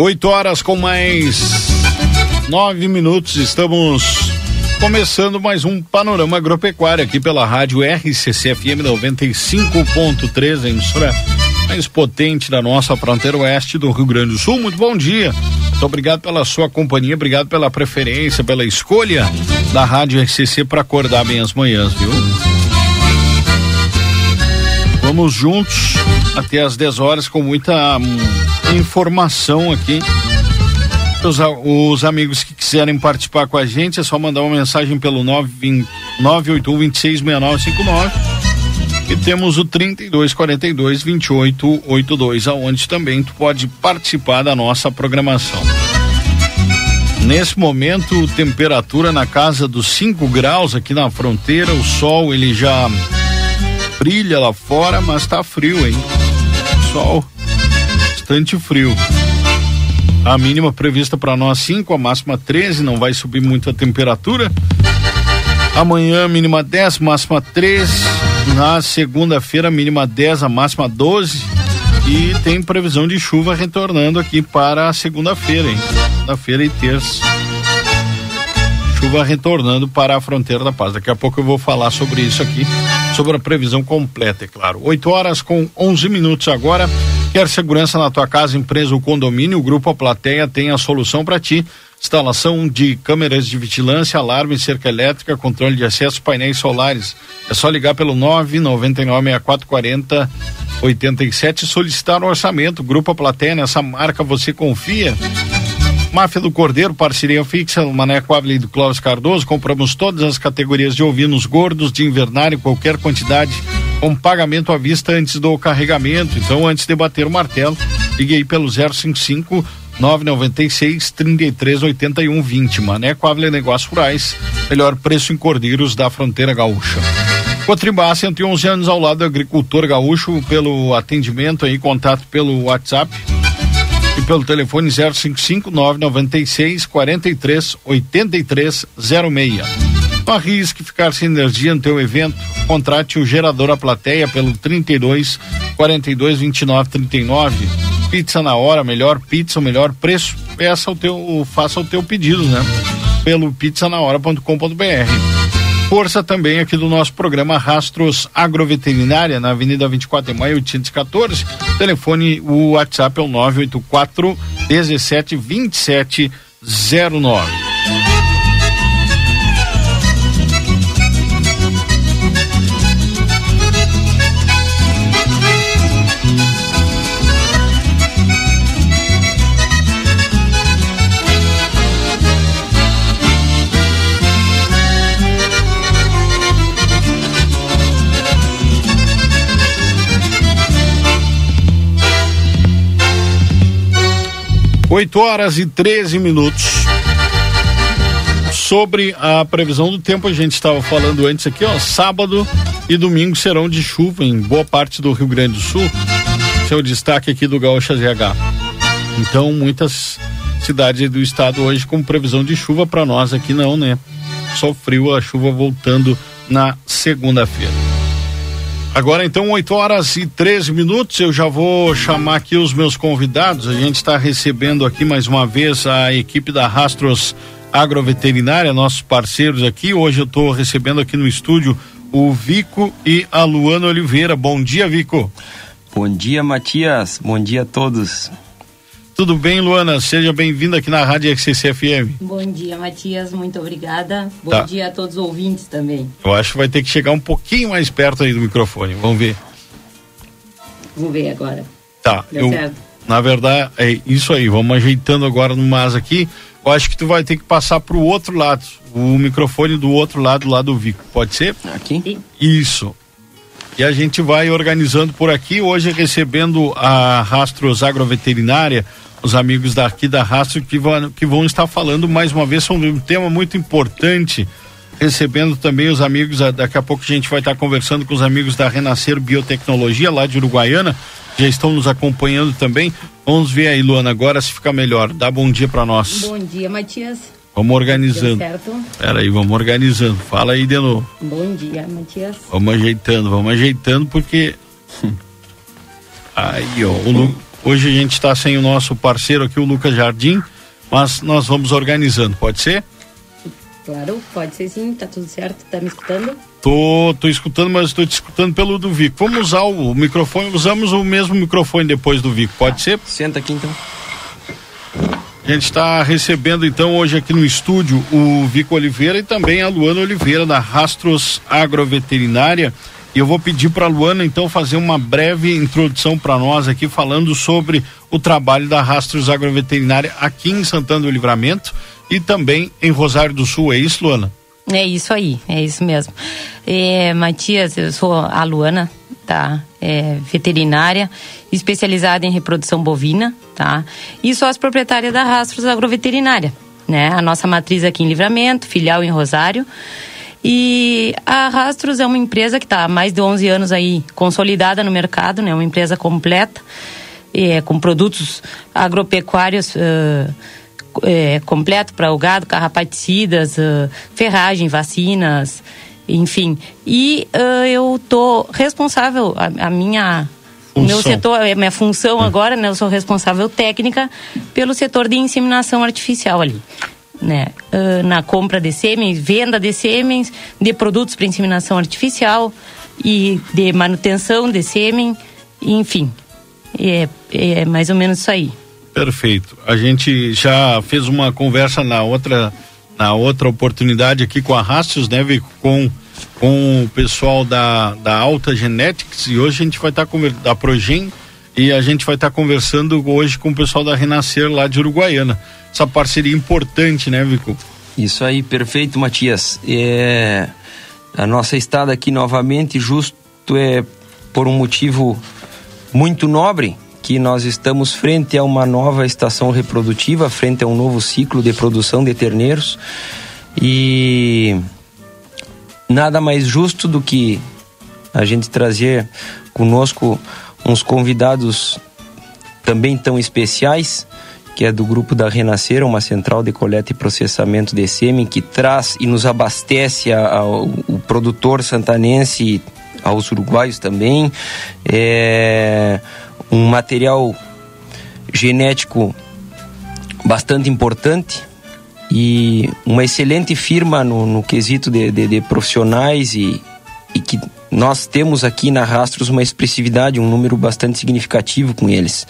8 horas com mais nove minutos, estamos começando mais um panorama agropecuário aqui pela rádio RCC FM 95.3, a emissora mais potente da nossa fronteira oeste do Rio Grande do Sul. Muito bom dia. Muito obrigado pela sua companhia, obrigado pela preferência, pela escolha da rádio RCC para acordar bem as manhãs, viu? Vamos juntos até às 10 horas com muita hum, informação aqui. Os, os, amigos que quiserem participar com a gente, é só mandar uma mensagem pelo 981 266959 e temos o 3242 2882, aonde também tu pode participar da nossa programação. Nesse momento, temperatura na casa dos 5 graus aqui na fronteira, o sol ele já brilha lá fora, mas tá frio, hein? Sol bastante frio. A mínima prevista para nós 5, a máxima 13, não vai subir muito a temperatura. Amanhã, mínima 10, máxima 13. Na segunda-feira, mínima 10, a máxima 12. E tem previsão de chuva retornando aqui para a segunda-feira, hein? Segunda-feira e terça. Chuva retornando para a fronteira da paz. Daqui a pouco eu vou falar sobre isso aqui, sobre a previsão completa, é claro. 8 horas com 11 minutos agora. Quer segurança na tua casa, empresa ou condomínio? O Grupo A Plateia tem a solução para ti. Instalação de câmeras de vigilância, alarme, cerca elétrica, controle de acesso, painéis solares. É só ligar pelo 9996440 87 e solicitar o um orçamento. Grupo A Plateia, nessa marca você confia. Máfia do Cordeiro, parceria fixa, Maneco Ávila do Clóvis Cardoso. Compramos todas as categorias de ovinos gordos, de invernário, qualquer quantidade com pagamento à vista antes do carregamento. Então, antes de bater o martelo, ligue aí pelo 055 996 33 81 20. Maneco Ávila Negócios Rurais, melhor preço em cordeiros da fronteira gaúcha. Cotribá, 111 anos ao lado do agricultor gaúcho, pelo atendimento aí, contato pelo WhatsApp e pelo telefone 055 996 43 83 06. Não arrisque ficar sem energia no teu evento. Contrate o gerador a plateia pelo 32 42 29 39. Pizza na hora, melhor pizza, o melhor preço. Peça o teu, faça o teu pedido, né? Pelo pizzanahora.com.br. Força também aqui do nosso programa Rastros Agroveterinária, na Avenida 24 de Maio, 814. Telefone, o WhatsApp é o 984 17 27 09. Oito horas e 13 minutos. Sobre a previsão do tempo, a gente estava falando antes aqui, ó, sábado e domingo serão de chuva em boa parte do Rio Grande do Sul. Esse é destaque aqui do Gaúcha ZH. Então, muitas cidades do estado hoje com previsão de chuva para nós aqui não, né? Só frio, a chuva voltando na segunda-feira. Agora então, 8 horas e 13 minutos, eu já vou chamar aqui os meus convidados. A gente está recebendo aqui mais uma vez a equipe da Rastros Agroveterinária, nossos parceiros aqui. Hoje eu estou recebendo aqui no estúdio o Vico e a Luana Oliveira. Bom dia, Vico. Bom dia, Matias. Bom dia a todos. Tudo bem, Luana? Seja bem-vinda aqui na Rádio XCCFM. Bom dia, Matias. Muito obrigada. Bom tá. dia a todos os ouvintes também. Eu acho que vai ter que chegar um pouquinho mais perto aí do microfone. Vamos ver. Vamos ver agora. Tá. Deu eu, certo. Na verdade, é isso aí. Vamos ajeitando agora no mas aqui. Eu acho que tu vai ter que passar para o outro lado. O microfone do outro lado, lá do Vico. Pode ser? Aqui? Isso. E a gente vai organizando por aqui, hoje recebendo a Rastros Agroveterinária, os amigos daqui da Rastro que vão, que vão estar falando mais uma vez sobre um tema muito importante, recebendo também os amigos, daqui a pouco a gente vai estar conversando com os amigos da Renascer Biotecnologia lá de Uruguaiana, já estão nos acompanhando também. Vamos ver aí, Luana, agora se fica melhor. Dá bom dia para nós. Bom dia, Matias. Vamos organizando. Certo. Pera aí, vamos organizando. Fala aí de novo. Bom dia, Matias. Vamos ajeitando, vamos ajeitando porque aí, ó, o Lu... hoje a gente está sem o nosso parceiro aqui, o Lucas Jardim, mas nós vamos organizando, pode ser? Claro, pode ser sim, tá tudo certo, tá me escutando? Tô, tô escutando, mas estou te escutando pelo do Vico. Vamos usar o microfone, usamos o mesmo microfone depois do Vico, pode ser? Senta aqui então. A gente está recebendo então hoje aqui no estúdio o Vico Oliveira e também a Luana Oliveira da Rastros Agroveterinária. E eu vou pedir para a Luana então fazer uma breve introdução para nós aqui falando sobre o trabalho da Rastros Agroveterinária aqui em Santana do Livramento e também em Rosário do Sul. É isso, Luana? É isso aí, é isso mesmo. É, Matias, eu sou a Luana, tá? É, veterinária, especializada em reprodução bovina, tá? E sou as proprietária da Rastros Agroveterinária, né? A nossa matriz aqui em Livramento, filial em Rosário. E a Rastros é uma empresa que está há mais de 11 anos aí consolidada no mercado, né? Uma empresa completa, é, com produtos agropecuários uh, é, completo para o gado, carrapaticidas, uh, ferragem, vacinas, enfim. E uh, eu tô responsável, a, a minha o meu setor, a minha função hum. agora, né, eu sou responsável técnica pelo setor de inseminação artificial ali. Né, uh, na compra de sêmens, venda de sêmens, de produtos para inseminação artificial e de manutenção de sêmen, enfim. É, é mais ou menos isso aí. Perfeito. A gente já fez uma conversa na outra na outra oportunidade aqui com a Rastros, né, com com o pessoal da, da Alta Genetics e hoje a gente vai estar tá da Progen e a gente vai estar tá conversando hoje com o pessoal da Renascer lá de Uruguaiana. Essa parceria importante, né, Vico? Isso aí, perfeito, Matias. É, a nossa estada aqui novamente justo é por um motivo muito nobre, que nós estamos frente a uma nova estação reprodutiva, frente a um novo ciclo de produção de terneiros e nada mais justo do que a gente trazer conosco uns convidados também tão especiais, que é do grupo da Renascer, uma central de coleta e processamento de sêmen que traz e nos abastece ao, produtor santanense, aos uruguaios também. É, um material genético bastante importante e uma excelente firma no, no quesito de, de, de profissionais e, e, que nós temos aqui na Rastros uma expressividade, um número bastante significativo com eles.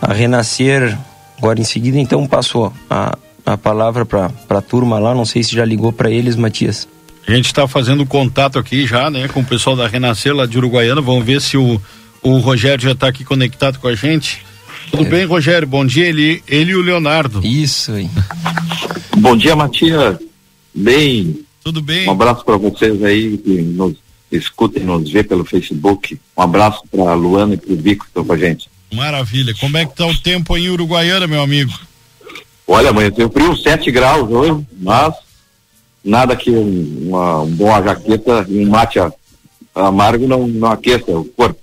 A Renascer, agora em seguida, então passo a, a palavra para a turma lá, não sei se já ligou para eles, Matias. A gente está fazendo contato aqui já, né, com o pessoal da Renascer lá de Uruguaiana, vamos ver se o o Rogério já está aqui conectado com a gente. Tudo é. bem, Rogério? Bom dia, ele, ele e o Leonardo. Isso aí. Bom dia, Matias. Bem. Tudo bem? Um abraço para vocês aí que nos escutem, nos vê pelo Facebook. Um abraço para a Luana e para o Vico que estão com a gente. Maravilha. Como é que tá o tempo aí em Uruguaiana, meu amigo? Olha, amanheceu frio, 7 graus hoje, mas nada que um, uma, um bom jaqueta e um mate amargo não, não aqueça o corpo.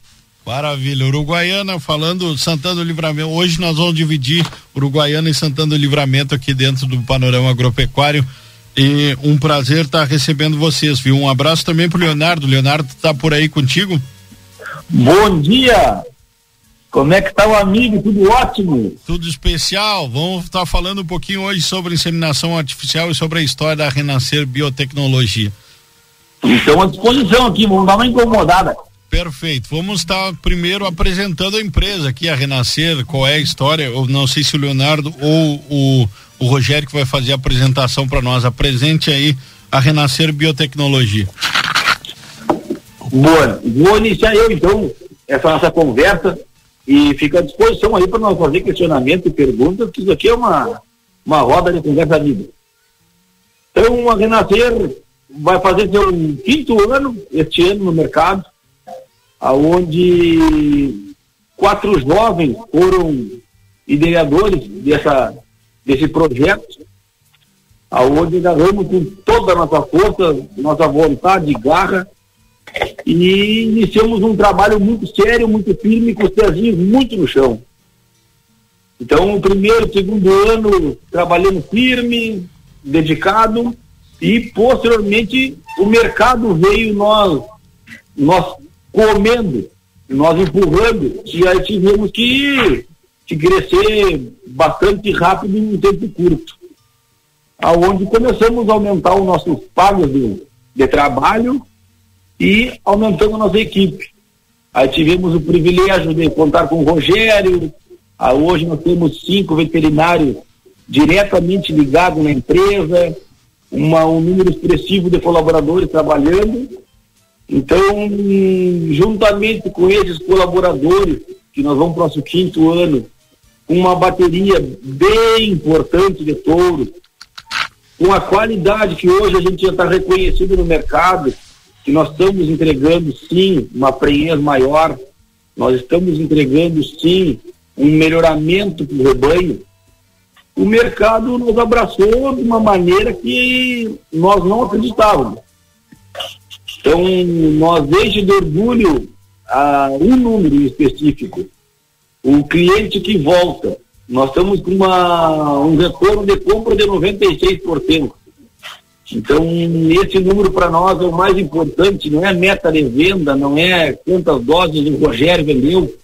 Maravilha. Uruguaiana falando Santana do Livramento. Hoje nós vamos dividir Uruguaiana e Santana do Livramento aqui dentro do panorama agropecuário. E um prazer estar tá recebendo vocês, viu? Um abraço também pro Leonardo. Leonardo tá por aí contigo? Bom dia! Como é que tá o amigo? Tudo ótimo? Tudo especial. Vamos estar tá falando um pouquinho hoje sobre inseminação artificial e sobre a história da Renascer Biotecnologia. Então, à disposição aqui, vamos dar uma incomodada. Perfeito. Vamos estar primeiro apresentando a empresa aqui, a Renascer, qual é a história. Eu não sei se o Leonardo ou o, o Rogério que vai fazer a apresentação para nós. Apresente aí a Renascer Biotecnologia. Boa, vou iniciar eu então essa nossa conversa e fico à disposição aí para nós fazer questionamento e perguntas, que isso aqui é uma, uma roda de conversa amiga. Então, a Renascer vai fazer seu quinto ano este ano no mercado, aonde quatro jovens foram ideadores dessa, desse projeto, aonde agarramos com toda a nossa força, nossa vontade garra, e iniciamos um trabalho muito sério, muito firme, com os pezinhos muito no chão. Então, o primeiro, segundo ano, trabalhando firme, dedicado, e posteriormente o mercado veio nós, nós comendo, nós empurrando, e aí tivemos que, que crescer bastante rápido em um tempo curto. Aonde começamos a aumentar os nossos pagos de, de trabalho e aumentando a nossa equipe. Aí tivemos o privilégio de contar com o Rogério, ah, hoje nós temos cinco veterinários diretamente ligados na empresa, uma, um número expressivo de colaboradores trabalhando. Então, juntamente com esses colaboradores, que nós vamos para o nosso quinto ano, uma bateria bem importante de touros, com a qualidade que hoje a gente já está reconhecido no mercado, que nós estamos entregando sim uma prenhez maior, nós estamos entregando sim um melhoramento para o rebanho, o mercado nos abraçou de uma maneira que nós não acreditávamos. Então, nós deixe de orgulho a um número específico. O cliente que volta. Nós estamos com uma, um retorno de compra de 96%. Então, esse número para nós é o mais importante, não é meta de venda, não é quantas doses o Rogério vendeu,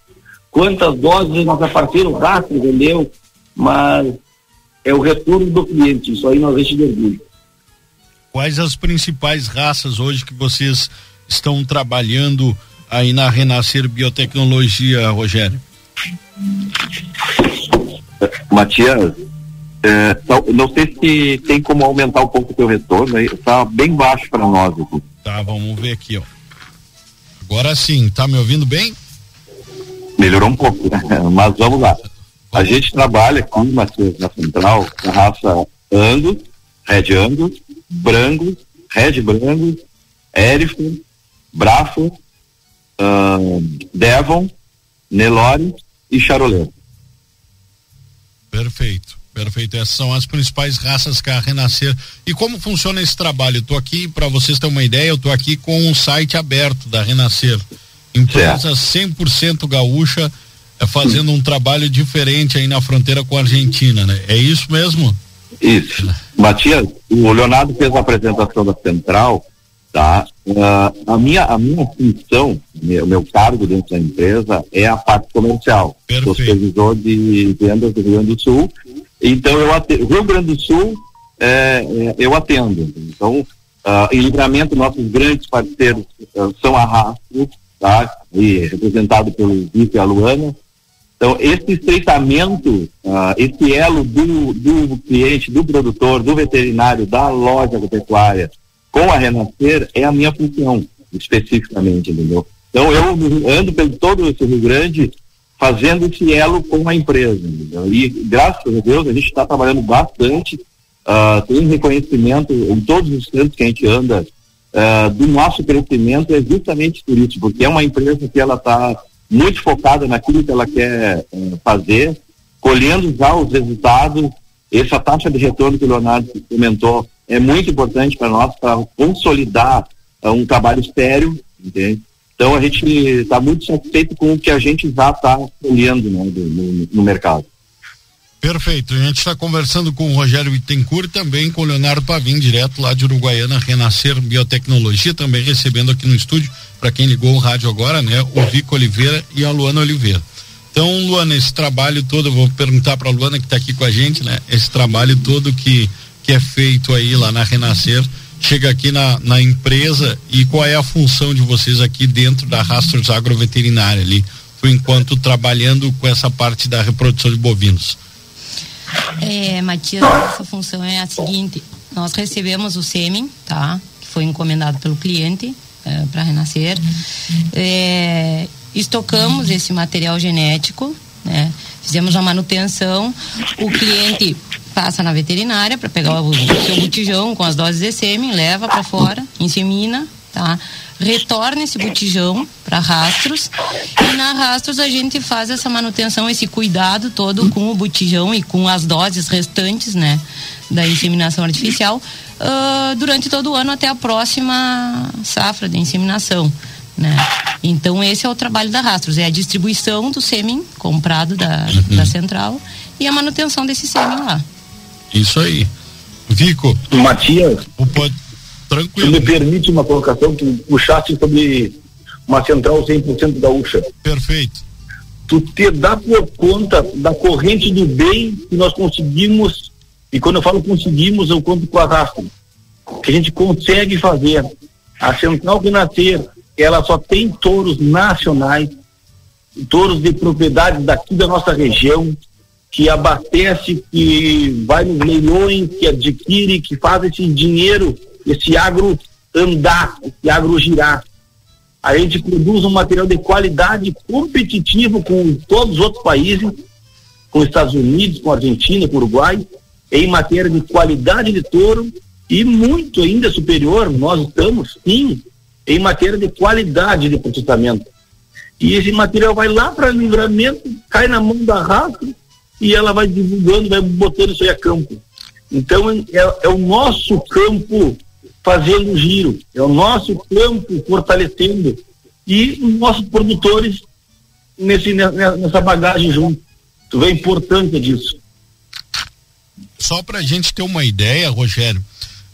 quantas doses nossa parceira Rastro vendeu, mas é o retorno do cliente, isso aí nós enche de orgulho. Quais as principais raças hoje que vocês estão trabalhando aí na Renascer Biotecnologia, Rogério? Matias, é, não sei se tem como aumentar um pouco o teu retorno, está bem baixo para nós aqui. Tá, vamos ver aqui, ó. Agora sim, tá me ouvindo bem? Melhorou um pouco, né? mas vamos lá. A gente trabalha com uma na central, a raça Angus, Red Angus, Brangus, Red Brangus, Erifor, Brafo, uh, Devon, Nelore e Charolais. Perfeito. Perfeito, essas são as principais raças que a Renascer. E como funciona esse trabalho? Estou aqui, para vocês terem uma ideia, eu estou aqui com um site aberto da Renascer. Empresa certo. 100% gaúcha, é fazendo um trabalho diferente aí na fronteira com a Argentina, né? É isso mesmo? Isso. Matias, o Leonardo fez a apresentação da central, tá? Uh, a minha a minha função, meu, meu cargo dentro da empresa é a parte comercial. Perfeito. Sou supervisor de vendas do Rio Grande do Sul então, eu atendo, Rio Grande do Sul, é, é, eu atendo. Então, uh, em livramento, nossos grandes parceiros uh, são a Rastro, tá? E representado pelo Vitor e a Luana. Então, esse estreitamento, uh, esse elo do, do cliente, do produtor, do veterinário, da loja agropecuária com a Renascer é a minha função, especificamente, entendeu? Então, eu ando pelo todo esse Rio Grande fazendo esse elo com a empresa. Entendeu? E graças a Deus a gente está trabalhando bastante, uh, tem reconhecimento em todos os cantos que a gente anda uh, do nosso crescimento é justamente por isso, porque é uma empresa que ela está muito focada naquilo que ela quer uh, fazer, colhendo já os resultados. Essa taxa de retorno que o Leonardo comentou é muito importante para nós para consolidar um trabalho sério, entende? Então a gente está muito satisfeito com o que a gente já está colhendo né, no, no, mercado. Perfeito. A gente está conversando com o Rogério Bittencourt também com o Leonardo Pavim, direto lá de Uruguaiana, Renascer Biotecnologia, também recebendo aqui no estúdio, para quem ligou o rádio agora, né? O Vico Oliveira e a Luana Oliveira. Então, Luana, esse trabalho todo, eu vou perguntar para a Luana que está aqui com a gente, né? Esse trabalho todo que, que é feito aí lá na Renascer chega aqui na, na empresa e qual é a função de vocês aqui dentro da Rastros Agroveterinária ali, por enquanto trabalhando com essa parte da reprodução de bovinos? É, Matias, nossa função é a seguinte: nós recebemos o sêmen, tá? Que foi encomendado pelo cliente é, para renascer. É, estocamos esse material genético, né? Fizemos a manutenção. O cliente passa na veterinária para pegar o, seu botijão com as doses de sêmen, leva para fora, insemina, tá? retorna esse botijão para rastros e na rastros a gente faz essa manutenção, esse cuidado todo com o botijão e com as doses restantes, né, da inseminação artificial uh, durante todo o ano até a próxima safra de inseminação. Né? Então esse é o trabalho da Rastros, é a distribuição do sêmen comprado da, uhum. da central e a manutenção desse sêmen lá. Isso aí. Vico. Matias. O, pode, Tranquilo. Se me permite uma colocação, que puxasse sobre uma central 100% gaúcha. Perfeito. Tu te dá por conta da corrente do bem que nós conseguimos, e quando eu falo conseguimos, eu conto com a Rastro, que a gente consegue fazer. A central Renascer, ela só tem touros nacionais, touros de propriedade daqui da nossa região, que abastece, que vai nos leilões, que adquire, que faz esse dinheiro esse agro andar, esse agro girar. A gente produz um material de qualidade competitivo com todos os outros países, com os Estados Unidos, com Argentina, com Uruguai, em matéria de qualidade de touro e muito ainda superior, nós estamos sim, em matéria de qualidade de processamento. E esse material vai lá para livramento, cai na mão da raça e ela vai divulgando, vai botando isso aí a campo. Então é, é o nosso campo fazendo giro, é o nosso campo fortalecendo e os nossos produtores nesse, nessa bagagem junto. Tu vê a importância disso. Só para a gente ter uma ideia, Rogério,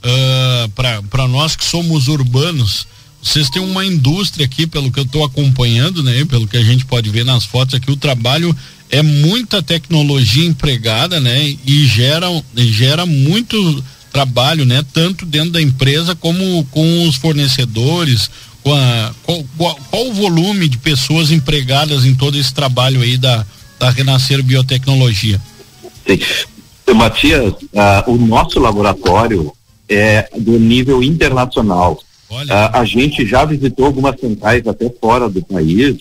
uh, para nós que somos urbanos, vocês têm uma indústria aqui, pelo que eu estou acompanhando, né? Pelo que a gente pode ver nas fotos aqui, o trabalho é muita tecnologia empregada, né? E gera, gera muito trabalho, né? Tanto dentro da empresa como com os fornecedores, com a, qual, qual, qual, o volume de pessoas empregadas em todo esse trabalho aí da, da Renascer Biotecnologia? Sim. Matias, uh, o nosso laboratório é do nível internacional. Uh, a gente já visitou algumas centrais até fora do país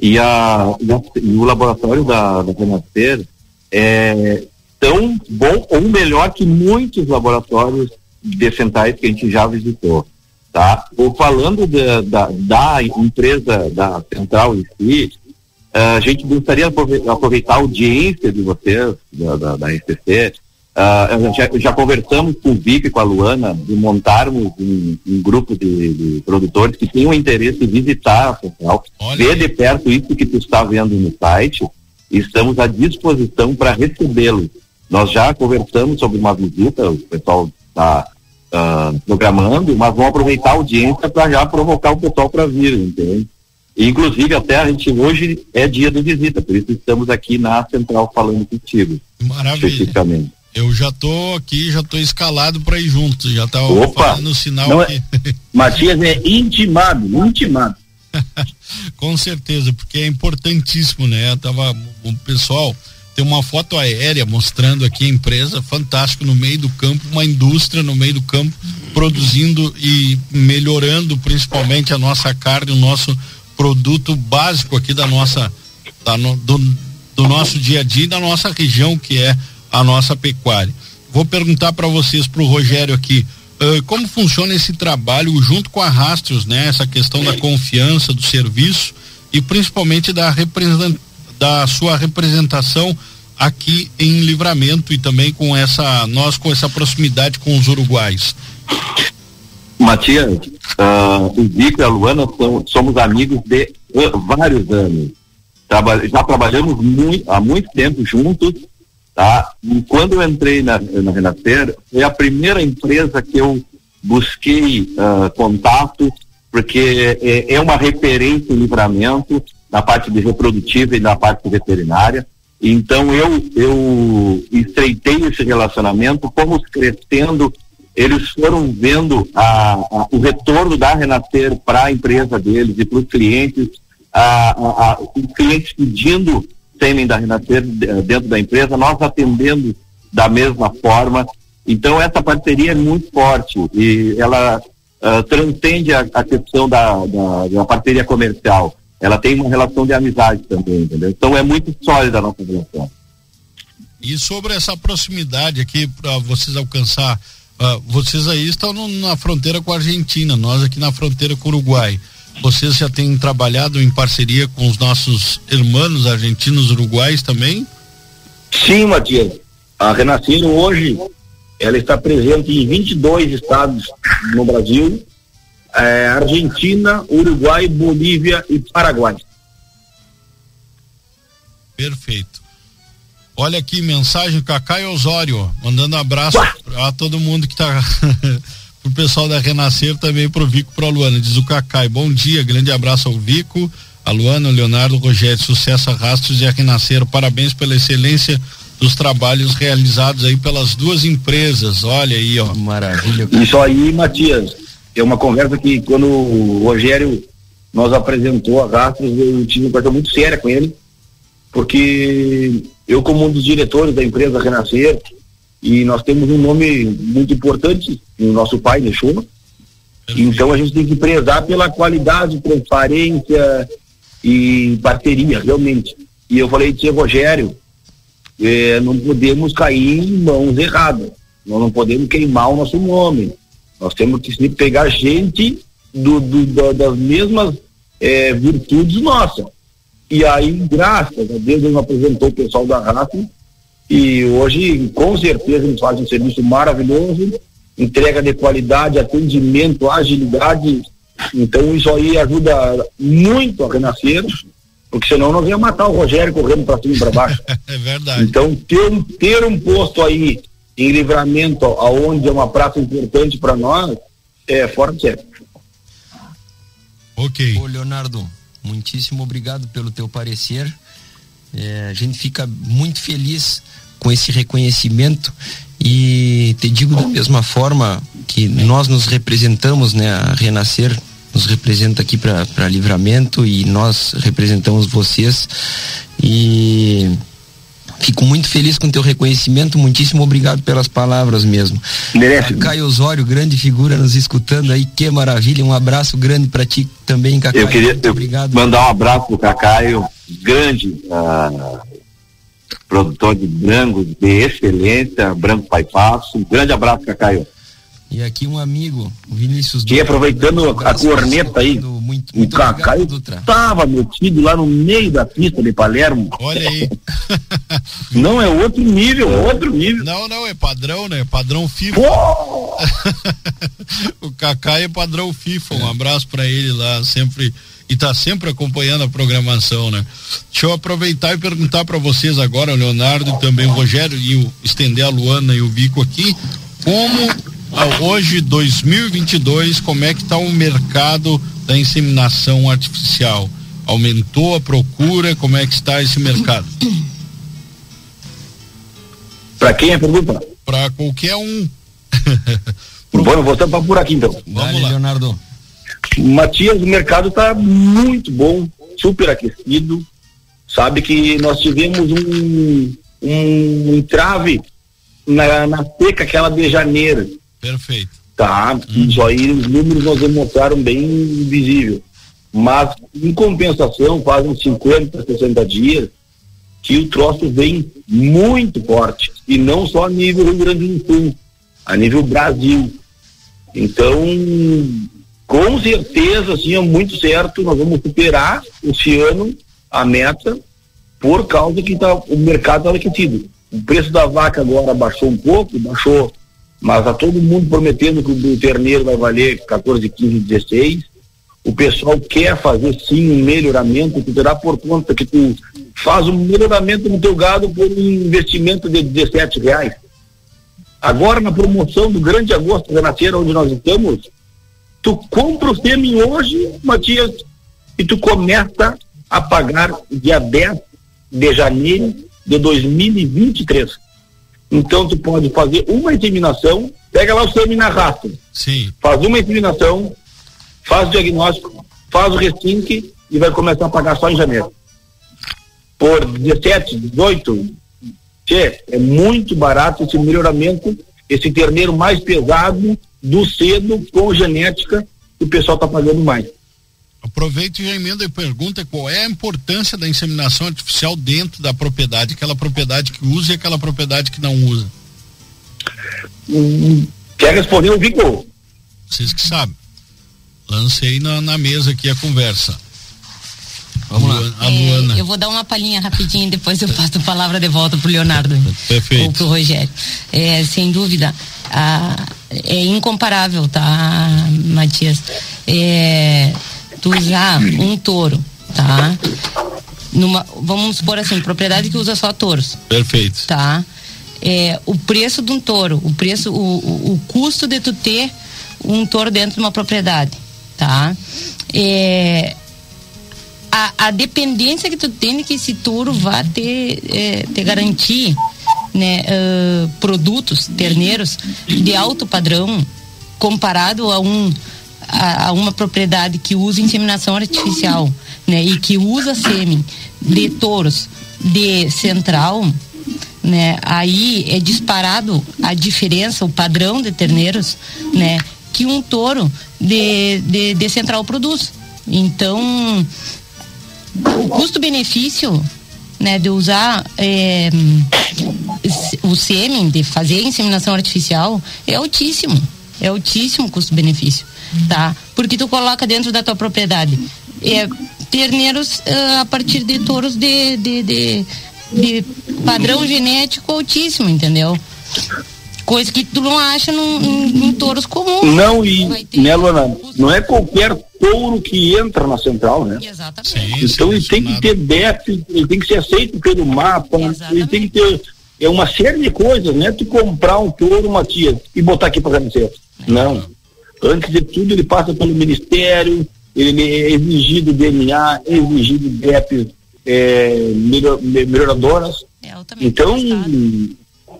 e, a, e, a, e o laboratório da, da Renascer é, tão bom ou melhor que muitos laboratórios decentais que a gente já visitou, tá? Ou falando de, da, da empresa, da central em si, uh, a gente gostaria de aproveitar a audiência de vocês, da, da, da STC, Uh, ah, já, já, conversamos com o Vic e com a Luana de montarmos um, um grupo de, de, produtores que tenham interesse em visitar a central, ver de perto isso que tu está vendo no site, e estamos à disposição para recebê-los. Nós já conversamos sobre uma visita, o pessoal está uh, ah, programando, mas vamos aproveitar a audiência para já provocar o pessoal para vir, entende? E, inclusive, até a gente hoje é dia de visita, por isso estamos aqui na central falando contigo. Maravilha. Especificamente. Eu já estou aqui, já estou escalado para ir junto, já tá fazendo o sinal Não é- aqui. É, Matias é intimado, intimado. Com certeza, porque é importantíssimo, né? Tava o pessoal tem uma foto aérea mostrando aqui a empresa, fantástico, no meio do campo, uma indústria no meio do campo, produzindo e melhorando principalmente a nossa carne, o nosso produto básico aqui da nossa, da no, do, do nosso dia a dia e da nossa região, que é a nossa pecuária. Vou perguntar para vocês, para o Rogério aqui, uh, como funciona esse trabalho junto com a Rastros, né? Essa questão da confiança, do serviço e principalmente da representação da sua representação aqui em Livramento e também com essa nós com essa proximidade com os uruguais. Matias, uh, o Zico e a Luana são, somos amigos de uh, vários anos. Traba já trabalhamos muito, há muito tempo juntos, tá? E quando eu entrei na, na Renascer, foi a primeira empresa que eu busquei uh, contato, porque é, é uma referência em livramento, na parte de reprodutiva e na parte veterinária. Então eu eu estreitei esse relacionamento, fomos crescendo eles foram vendo a, a, o retorno da Renascer para a empresa deles e para os clientes, a, os clientes pedindo sêmen da Renascer dentro da empresa, nós atendendo da mesma forma. Então essa parceria é muito forte e ela uh, transcende a, a questão da, da, da, parceria comercial. Ela tem uma relação de amizade também, entendeu? Então é muito sólida a nossa relação. E sobre essa proximidade aqui para vocês alcançar, uh, vocês aí estão no, na fronteira com a Argentina, nós aqui na fronteira com o Uruguai. Vocês já têm trabalhado em parceria com os nossos irmãos argentinos uruguais também? Sim, Matias. A Renascer hoje ela está presente em 22 estados no Brasil, é, Argentina, Uruguai, Bolívia e Paraguai. Perfeito. Olha aqui, mensagem Cacai Osório, mandando abraço a todo mundo que está pro pessoal da Renascer também pro Vico pro Luana. Diz o Cacai, bom dia, grande abraço ao Vico, a Luana, o Leonardo, o Rogério, sucesso a Rastros e a Renascer. Parabéns pela excelência dos trabalhos realizados aí pelas duas empresas. Olha aí, ó. Maravilha. Isso aí, Matias, é uma conversa que quando o Rogério nos apresentou a Rastros, eu tive uma coisa muito séria com ele, porque eu como um dos diretores da empresa Renascer, e nós temos um nome muito importante, que o nosso pai deixou, então a gente tem que prezar pela qualidade, transparência e parceria, realmente. E eu falei, tia Rogério, é, não podemos cair em mãos erradas. Nós não podemos queimar o nosso nome. Nós temos que pegar gente do, do, do das mesmas é, virtudes nossas. E aí, graças a Deus, ele apresentou o pessoal da raça e hoje, com certeza, eles fazem um serviço maravilhoso, entrega de qualidade, atendimento, agilidade. Então, isso aí ajuda muito a renascer porque senão nós ia matar o Rogério correndo para cima e para baixo. é verdade. Então, ter, ter um posto aí em livramento, aonde é uma praça importante para nós, é fora de sério. Ok. Ô, Leonardo, muitíssimo obrigado pelo teu parecer. É, a gente fica muito feliz com esse reconhecimento e te digo da mesma forma que nós nos representamos, né, a Renascer nos representa aqui para Livramento e nós representamos vocês. E fico muito feliz com o teu reconhecimento, muitíssimo obrigado pelas palavras mesmo. Merece. Caio Osório, grande figura nos escutando aí, que maravilha, um abraço grande para ti também, Cacaio. Eu queria eu obrigado. mandar um abraço pro Cacaio, grande uh, produtor de branco de excelência, branco pai passo, um grande abraço, Cacaio. E aqui um amigo, o Vinícius E aproveitando a corneta aí, muito, muito o Cacá estava metido lá no meio da pista de Palermo. Olha aí. não, é outro nível, outro nível. Não, não, é padrão, né? Padrão FIFA. o Cacá é padrão FIFA. Um abraço para ele lá, sempre e tá sempre acompanhando a programação, né? Deixa eu aproveitar e perguntar para vocês agora, o Leonardo e também o Rogério e o, estender a Luana e o Vico aqui, como hoje 2022 como é que está o mercado da inseminação artificial? Aumentou a procura como é que está esse mercado? Para quem é pergunta? Para qualquer um. Pro... Bom, voltando para por aqui então. Vamos Dale, lá. Leonardo. Matias o mercado está muito bom super aquecido. Sabe que nós tivemos um um entrave na, na seca aquela de janeiro Perfeito. Tá, hum. isso aí os números nós demonstraram bem visível. Mas, em compensação, fazem 50, 60 dias que o troço vem muito forte. E não só a nível Rio Grande do Sul, a nível Brasil. Então, com certeza, assim, é muito certo, nós vamos superar esse ano a meta por causa que tá, o mercado está aquecido. O preço da vaca agora baixou um pouco, baixou mas está todo mundo prometendo que o terneiro vai valer 14, 15, 16. O pessoal quer fazer sim um melhoramento, que terá por conta que tu faz um melhoramento no teu gado por um investimento de 17 reais. Agora na promoção do grande agosto financeiro onde nós estamos, tu compra o sêmen hoje, Matias, e tu começa a pagar dia 10 de janeiro de 2023. Então tu pode fazer uma inseminação, pega lá o sêmen na raça. Sim. Faz uma inseminação, faz o diagnóstico, faz o restinque e vai começar a pagar só em janeiro. Por 17, 18, que é muito barato esse melhoramento, esse terneiro mais pesado do cedo com genética que o pessoal está pagando mais. Aproveito e já emenda e pergunta qual é a importância da inseminação artificial dentro da propriedade, aquela propriedade que usa e aquela propriedade que não usa. Hum, quer responder o Vico? Vocês que sabem. Lancei na, na mesa aqui a conversa. Vamos lá. A Luana. É, eu vou dar uma palhinha rapidinho, depois eu passo a palavra de volta pro Leonardo. Perfeito. Ou pro Rogério. É, sem dúvida, a, é incomparável, tá, Matias? É, tu usar um touro, tá? Numa, vamos supor assim, propriedade que usa só touros. Perfeito. Tá? É, o preço de um touro, o preço, o, o, o custo de tu ter um touro dentro de uma propriedade, tá? É, a, a dependência que tu tem que esse touro vá ter, é, te garantir né, uh, produtos terneiros de alto padrão comparado a um a, a, uma propriedade que usa inseminação artificial, né, e que usa sêmen de touros de central, né, aí é disparado a diferença, o padrão de terneiros, né, que um touro de, de, de central produz. Então, o custo-benefício né, de usar é, o sêmen, de fazer a inseminação artificial, é altíssimo. É altíssimo o custo-benefício tá? Porque tu coloca dentro da tua propriedade é, terneiros uh, a partir de touros de, de, de, de, padrão genético altíssimo, entendeu? Coisa que tu não acha em touros comuns. Não, e, né, Luana, não é qualquer touro que entra na central, né? Exatamente. Sim, então ele tem que ter DEF, ele tem que ser aceito pelo mapa, Exatamente. ele tem que ter é uma série de coisas, né? Tu comprar um touro, Matias, e botar aqui para ser. Não. Antes de tudo, ele passa pelo Ministério, ele é exigido DNA, é exigido DEP é, melhor, melhoradoras. É então,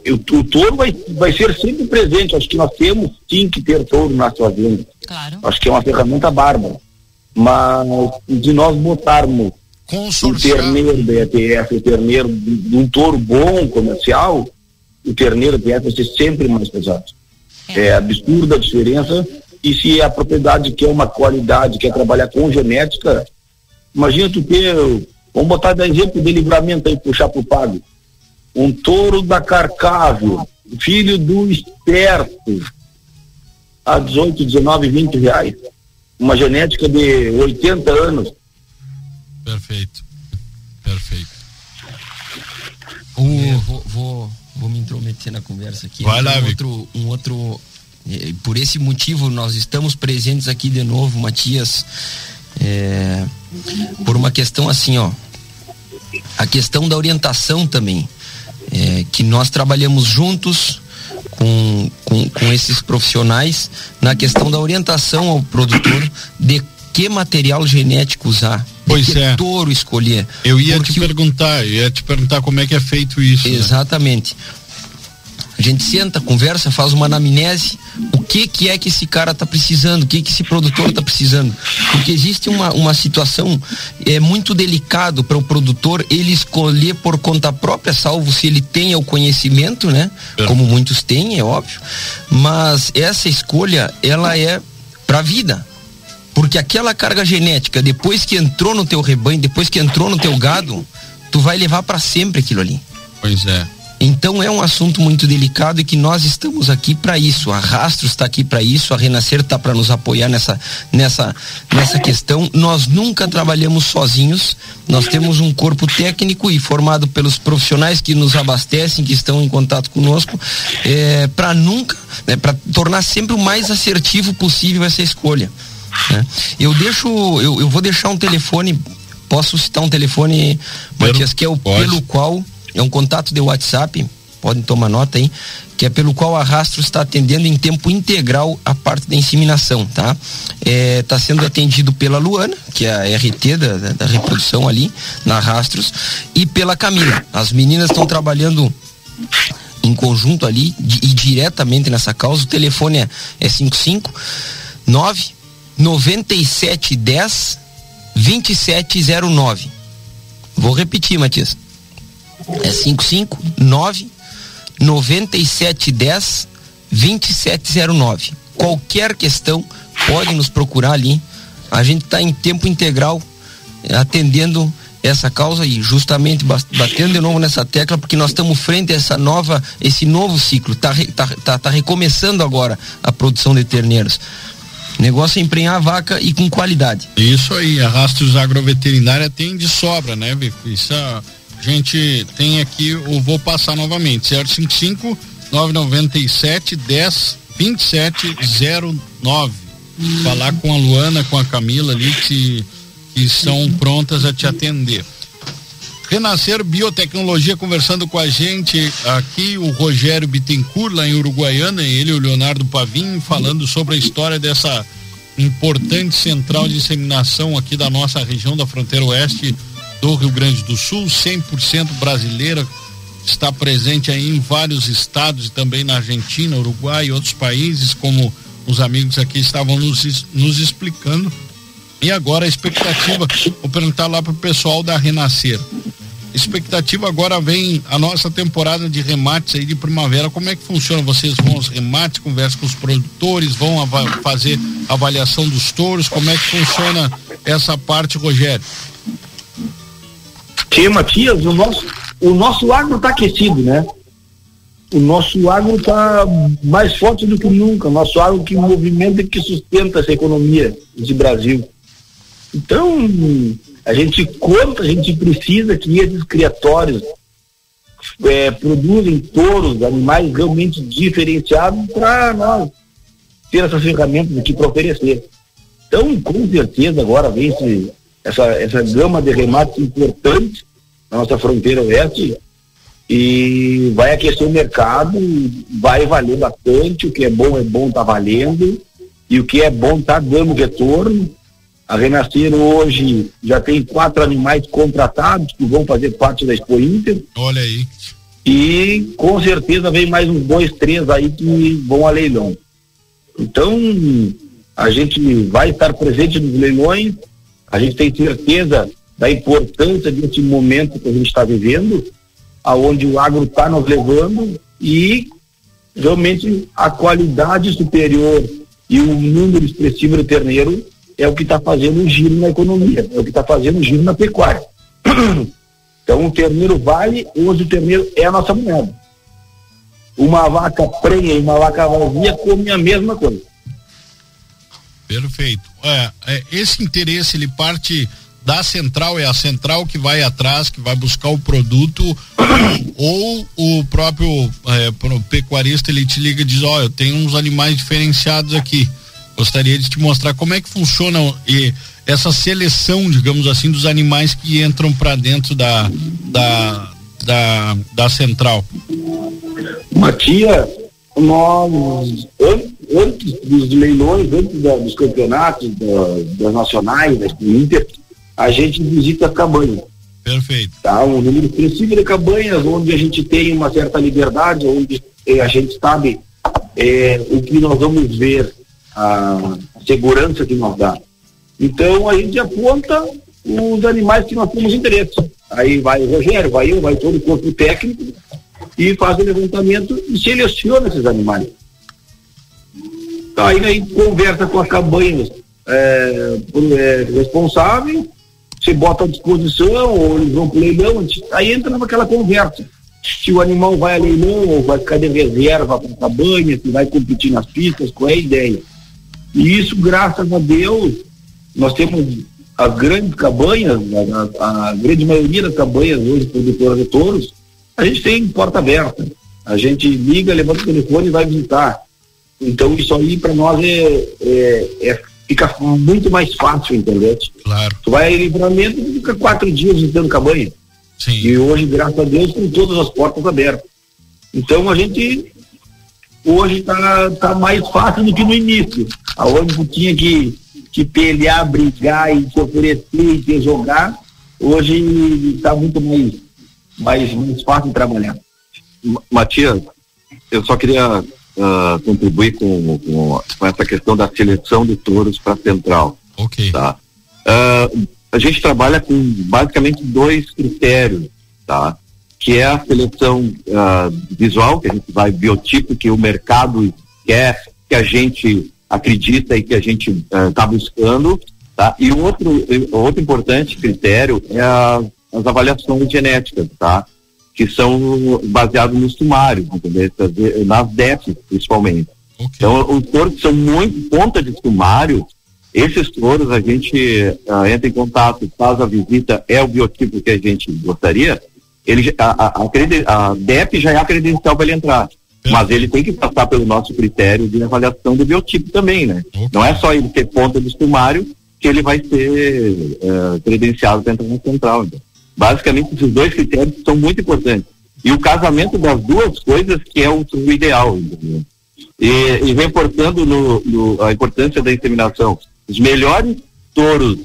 eu, o touro vai, vai ser sempre presente. Acho que nós temos sim que ter touro na sua venda. Claro. Acho que é uma ferramenta bárbara. Mas de nós botarmos o terneiro da ETF, o terneiro de um touro bom comercial, o terneiro da ETF vai ser sempre mais pesado. É, é absurda a diferença e se a propriedade quer uma qualidade, quer trabalhar com genética, imagina tu ter, vamos botar de exemplo de livramento aí, puxar pro pago. Um touro da Carcável, filho do esperto, a 18, 19, 20 reais. Uma genética de 80 anos. Perfeito. Perfeito. Vou, vou, vou, me intrometer na conversa aqui. Vai lá, um outro, um outro e por esse motivo nós estamos presentes aqui de novo, Matias, é, por uma questão assim, ó, a questão da orientação também, é, que nós trabalhamos juntos com, com, com esses profissionais na questão da orientação ao produtor de que material genético usar, pois que é. touro escolher. Eu ia te perguntar, ia te perguntar como é que é feito isso. Né? Exatamente. Né? A gente senta, conversa, faz uma anamnese, o que que é que esse cara tá precisando, o que que esse produtor tá precisando. Porque existe uma, uma situação é muito delicado para o produtor ele escolher por conta própria, salvo se ele tenha o conhecimento, né? É. Como muitos têm, é óbvio. Mas essa escolha, ela é para a vida. Porque aquela carga genética, depois que entrou no teu rebanho, depois que entrou no teu gado, tu vai levar para sempre aquilo ali. Pois é. Então é um assunto muito delicado e que nós estamos aqui para isso. A Rastro está aqui para isso, a Renascer está para nos apoiar nessa, nessa, nessa questão. Nós nunca trabalhamos sozinhos. Nós temos um corpo técnico e formado pelos profissionais que nos abastecem, que estão em contato conosco, é, para nunca, né, para tornar sempre o mais assertivo possível essa escolha. Né? Eu deixo, eu, eu vou deixar um telefone. Posso citar um telefone, Matias, que é o Pode. pelo qual é um contato de WhatsApp, podem tomar nota aí, que é pelo qual a Rastro está atendendo em tempo integral a parte da inseminação, tá? Está é, tá sendo atendido pela Luana, que é a RT da, da, da reprodução ali, na Rastros, e pela Camila. As meninas estão trabalhando em conjunto ali e diretamente nessa causa. O telefone é, é 55 9 9710 2709. Vou repetir, Matias. É 559 9710 2709. Qualquer questão, pode nos procurar ali. A gente está em tempo integral atendendo essa causa e justamente batendo de novo nessa tecla porque nós estamos frente a essa nova esse novo ciclo está tá, tá, tá recomeçando agora a produção de terneiros negócio é emprenhar a vaca e com qualidade. Isso aí a rastros agroveterinária tem de sobra né isso a gente tem aqui eu vou passar novamente 055 997 10 2709 falar com a Luana com a Camila ali que que estão prontas a te atender. Renascer Biotecnologia conversando com a gente aqui, o Rogério Bittencourt, lá em Uruguaiana, e ele o Leonardo Pavim, falando sobre a história dessa importante central de inseminação aqui da nossa região da fronteira oeste do Rio Grande do Sul, 100% brasileira, está presente aí em vários estados e também na Argentina, Uruguai e outros países, como os amigos aqui estavam nos, nos explicando. E agora a expectativa, vou perguntar lá para o pessoal da Renascer. Expectativa agora vem a nossa temporada de remates aí de primavera. Como é que funciona? Vocês vão aos remates, conversam com os produtores, vão av fazer avaliação dos touros? Como é que funciona essa parte, Rogério? Sim, Matias, o nosso, o nosso agro está aquecido, né? O nosso agro está mais forte do que nunca. Nosso agro que movimenta e que sustenta essa economia de Brasil. Então, a gente conta, a gente precisa que esses criatórios é, produzem touros, animais realmente diferenciados para nós ter essas ferramentas aqui para oferecer. Então, com certeza, agora vem esse, essa, essa gama de remates importantes na nossa fronteira oeste e vai aquecer o mercado, vai valer bastante, o que é bom é bom, tá valendo, e o que é bom tá dando retorno, a Renascer hoje já tem quatro animais contratados que vão fazer parte da Expo Inter. Olha aí. E com certeza vem mais uns dois, três aí que vão a leilão. Então, a gente vai estar presente nos leilões, a gente tem certeza da importância desse momento que a gente está vivendo, aonde o agro está nos levando e realmente a qualidade superior e o número expressivo do terneiro é o que está fazendo o giro na economia, é o que está fazendo o giro na pecuária. Então o terneiro vale, hoje o terneiro é a nossa moeda. Uma vaca prenha e uma vaca vazia comem a mesma coisa. Perfeito. É, é, esse interesse ele parte da central, é a central que vai atrás, que vai buscar o produto, ou o próprio é, pecuarista ele te liga e diz, ó, oh, eu tenho uns animais diferenciados aqui Gostaria de te mostrar como é que funciona e essa seleção, digamos assim, dos animais que entram para dentro da, da, da, da central. Matias, nós, antes dos leilões, antes da, dos campeonatos, da, das nacionais, da Inter, a gente visita as cabanhas. Perfeito. Tá? Um número expressivo de cabanhas, onde a gente tem uma certa liberdade, onde eh, a gente sabe eh, o que nós vamos ver a segurança que nos dá. Então a gente aponta os animais que nós temos interesse. Aí vai o Rogério, vai eu, vai todo o corpo técnico e faz o levantamento e seleciona esses animais. Aí a gente conversa com as cabanhas é, é, responsável, se bota à disposição, ou eles vão para leilão, aí entra naquela conversa. Se o animal vai a leilão ou vai ficar de reserva para cabanha, se vai competir nas pistas, qual é a ideia? E isso, graças a Deus, nós temos as grandes cabanhas, a, a grande maioria das cabanhas hoje produtoras de touros, a gente tem porta aberta. A gente liga, levanta o telefone e vai visitar. Então isso aí para nós é, é, é, fica muito mais fácil, entendeu? Claro. Tu vai em livramento e fica quatro dias visitando cabanha. Sim. E hoje, graças a Deus, com todas as portas abertas. Então a gente hoje está tá mais fácil do que no início, aonde tu tinha que, que pelear, brigar e se oferecer e se jogar, hoje está muito mais, mais, mais fácil de trabalhar. Matias, eu só queria uh, contribuir com, com, com, essa questão da seleção de touros para central. Ok. Tá? Uh, a gente trabalha com basicamente dois critérios, tá? Que é a seleção uh, visual, que a gente vai biotipo, que o mercado quer, que a gente acredita e que a gente está buscando, tá? E o outro, outro importante critério é a, as avaliações genéticas, tá? que são baseados no sumário, entendeu? nas DEPs, principalmente. Okay. Então, os touros são muito ponta de sumário, esses touros a gente uh, entra em contato, faz a visita, é o biotipo que a gente gostaria, ele, a, a, a, a DEP já é a credencial para ele entrar. Mas ele tem que passar pelo nosso critério de avaliação do biotipo também, né? Okay. Não é só ele ter ponta de sumário que ele vai ser uh, credenciado para entrar na central. Então. Basicamente, esses dois critérios são muito importantes. E o casamento das duas coisas que é o, o ideal, entendeu? E, e reportando no, no, a importância da inseminação. Os melhores touros,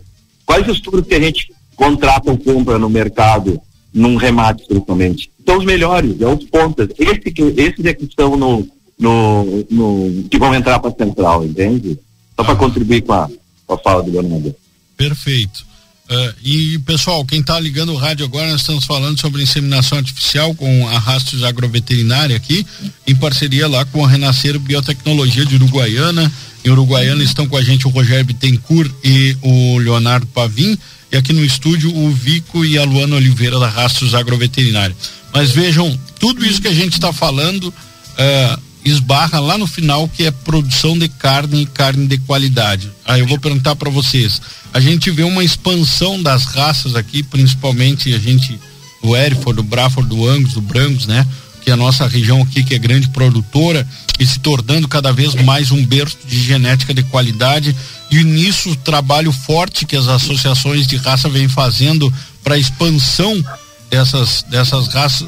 quais os touros que a gente contrata ou compra no mercado, num remate principalmente? São os melhores, é os pontas. Esse que, esses é que estão no, no, no que vão entrar para a central, entende? Só para contribuir com a, com a fala do Leonardo. Perfeito. Uh, e pessoal, quem está ligando o rádio agora, nós estamos falando sobre inseminação artificial com a Rastros Agroveterinária aqui, em parceria lá com a Renascer Biotecnologia de Uruguaiana. Em Uruguaiana estão com a gente o Rogério Bittencourt e o Leonardo Pavim. E aqui no estúdio o Vico e a Luana Oliveira da Rastros Agroveterinária. Mas vejam, tudo isso que a gente está falando uh, esbarra lá no final que é produção de carne e carne de qualidade. Aí eu vou perguntar para vocês a gente vê uma expansão das raças aqui, principalmente a gente do Hereford, do Braford, do Angus, do Brancos, né? Que é a nossa região aqui que é grande produtora e se tornando cada vez mais um berço de genética de qualidade e nisso o trabalho forte que as associações de raça vêm fazendo para a expansão dessas dessas raças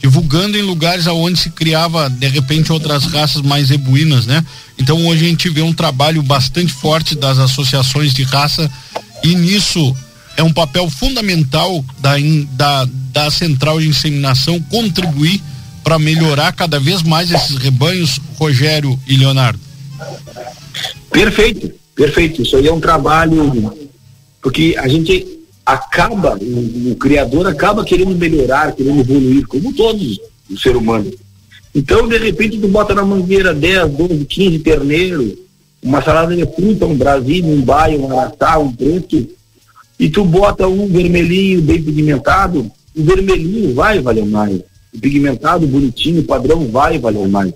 divulgando em lugares aonde se criava de repente outras raças mais ebuínas, né? Então hoje a gente vê um trabalho bastante forte das associações de raça e nisso é um papel fundamental da, da, da central de inseminação contribuir para melhorar cada vez mais esses rebanhos, Rogério e Leonardo. Perfeito, perfeito. Isso aí é um trabalho porque a gente acaba, o, o, criador acaba querendo melhorar, querendo evoluir, como todos os seres humanos. Então, de repente, tu bota na mangueira 10, 12, 15 terneiros, uma salada de fruta, um Brasil, um baio, um araçá, um preto, e tu bota um vermelhinho bem pigmentado, o vermelhinho vai valer mais. O pigmentado, bonitinho, padrão, vai valer mais.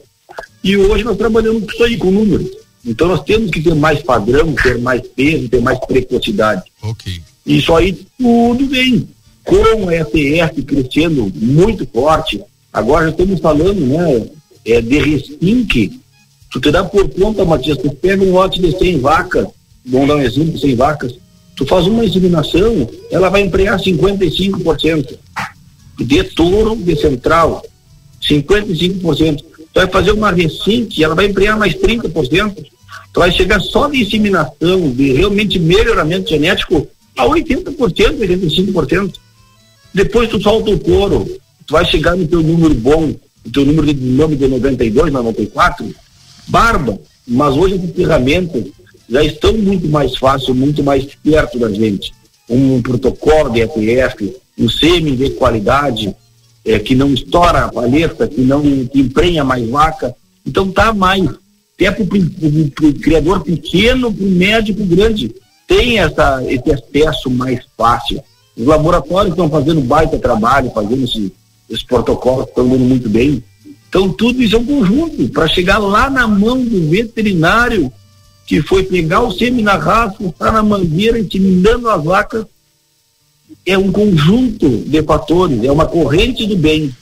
E hoje nós trabalhamos com isso aí, com números. Então nós temos que ter mais padrão, ter mais peso, ter mais precocidade. Ok. Isso aí tudo bem. Com a ETF crescendo muito forte, agora já estamos falando, né, é, de restinque, tu te dá por conta, Matias, tu pega um lote de 100 vacas, vamos dar um exemplo, 100 vacas, tu faz uma inseminação, ela vai empregar 55% de touro de central, 55%. Tu vai fazer uma resinte, ela vai empregar mais 30%. Tu vai chegar só de inseminação, de realmente melhoramento genético, a 80%, 85%. Depois tu solta o couro, tu vai chegar no teu número bom, no teu número de nome de 92, 94, barba. Mas hoje as ferramentas já estão muito mais fácil, muito mais perto da gente. Um protocolo de FF, um sêmen de qualidade, é, que não estoura a paleta, que não que emprenha mais vaca. Então tá mais. Até para o criador pequeno, para o médio, para o grande tem essa, esse acesso mais fácil. Os laboratórios estão fazendo baita trabalho, fazendo esse, esses protocolos, estão indo muito bem. Então, tudo isso é um conjunto para chegar lá na mão do veterinário que foi pegar o sêmen na raça, estar na mangueira, intimidando as vacas. É um conjunto de fatores, é uma corrente do bem.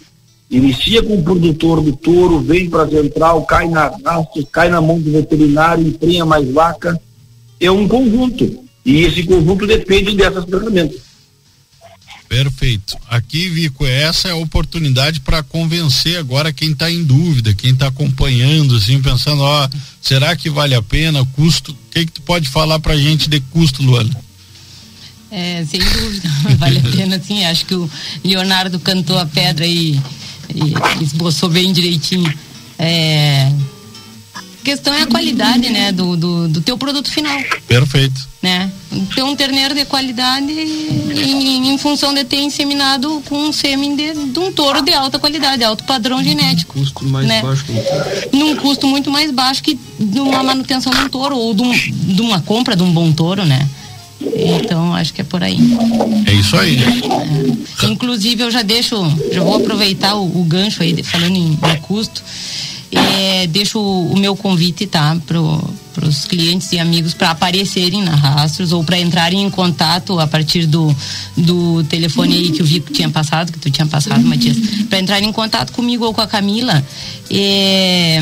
Inicia com o produtor do touro, vem para a central, cai na raça, cai na mão do veterinário, emprenha mais vaca é um conjunto. E esse conjunto depende dessas ferramentas. Perfeito. Aqui, Vico, essa é a oportunidade para convencer agora quem está em dúvida, quem está acompanhando, assim, pensando, ó, será que vale a pena? Custo? O que, que tu pode falar para a gente de custo, Luana? É, sem dúvida, vale a pena, sim. Acho que o Leonardo cantou a pedra aí esboçou bem direitinho. É, a questão é a qualidade, né, do, do, do, teu produto final. Perfeito. Né? Ter um terneiro de qualidade em, em função de ter inseminado com um sêmen de, de, um touro de alta qualidade, alto padrão genético. Custo mais né? baixo. Num custo muito mais baixo que de uma manutenção de um touro ou de, um, de uma compra de um bom touro, né? Então, acho que é por aí. É isso aí. É. Inclusive, eu já deixo, já vou aproveitar o, o gancho aí, falando em, em custo. É, deixo o, o, meu convite, tá? Para os clientes e amigos para aparecerem na Rastros ou para entrarem em contato a partir do, do telefone aí que o Vico tinha passado, que tu tinha passado, Matias, para entrarem em contato comigo ou com a Camila. É,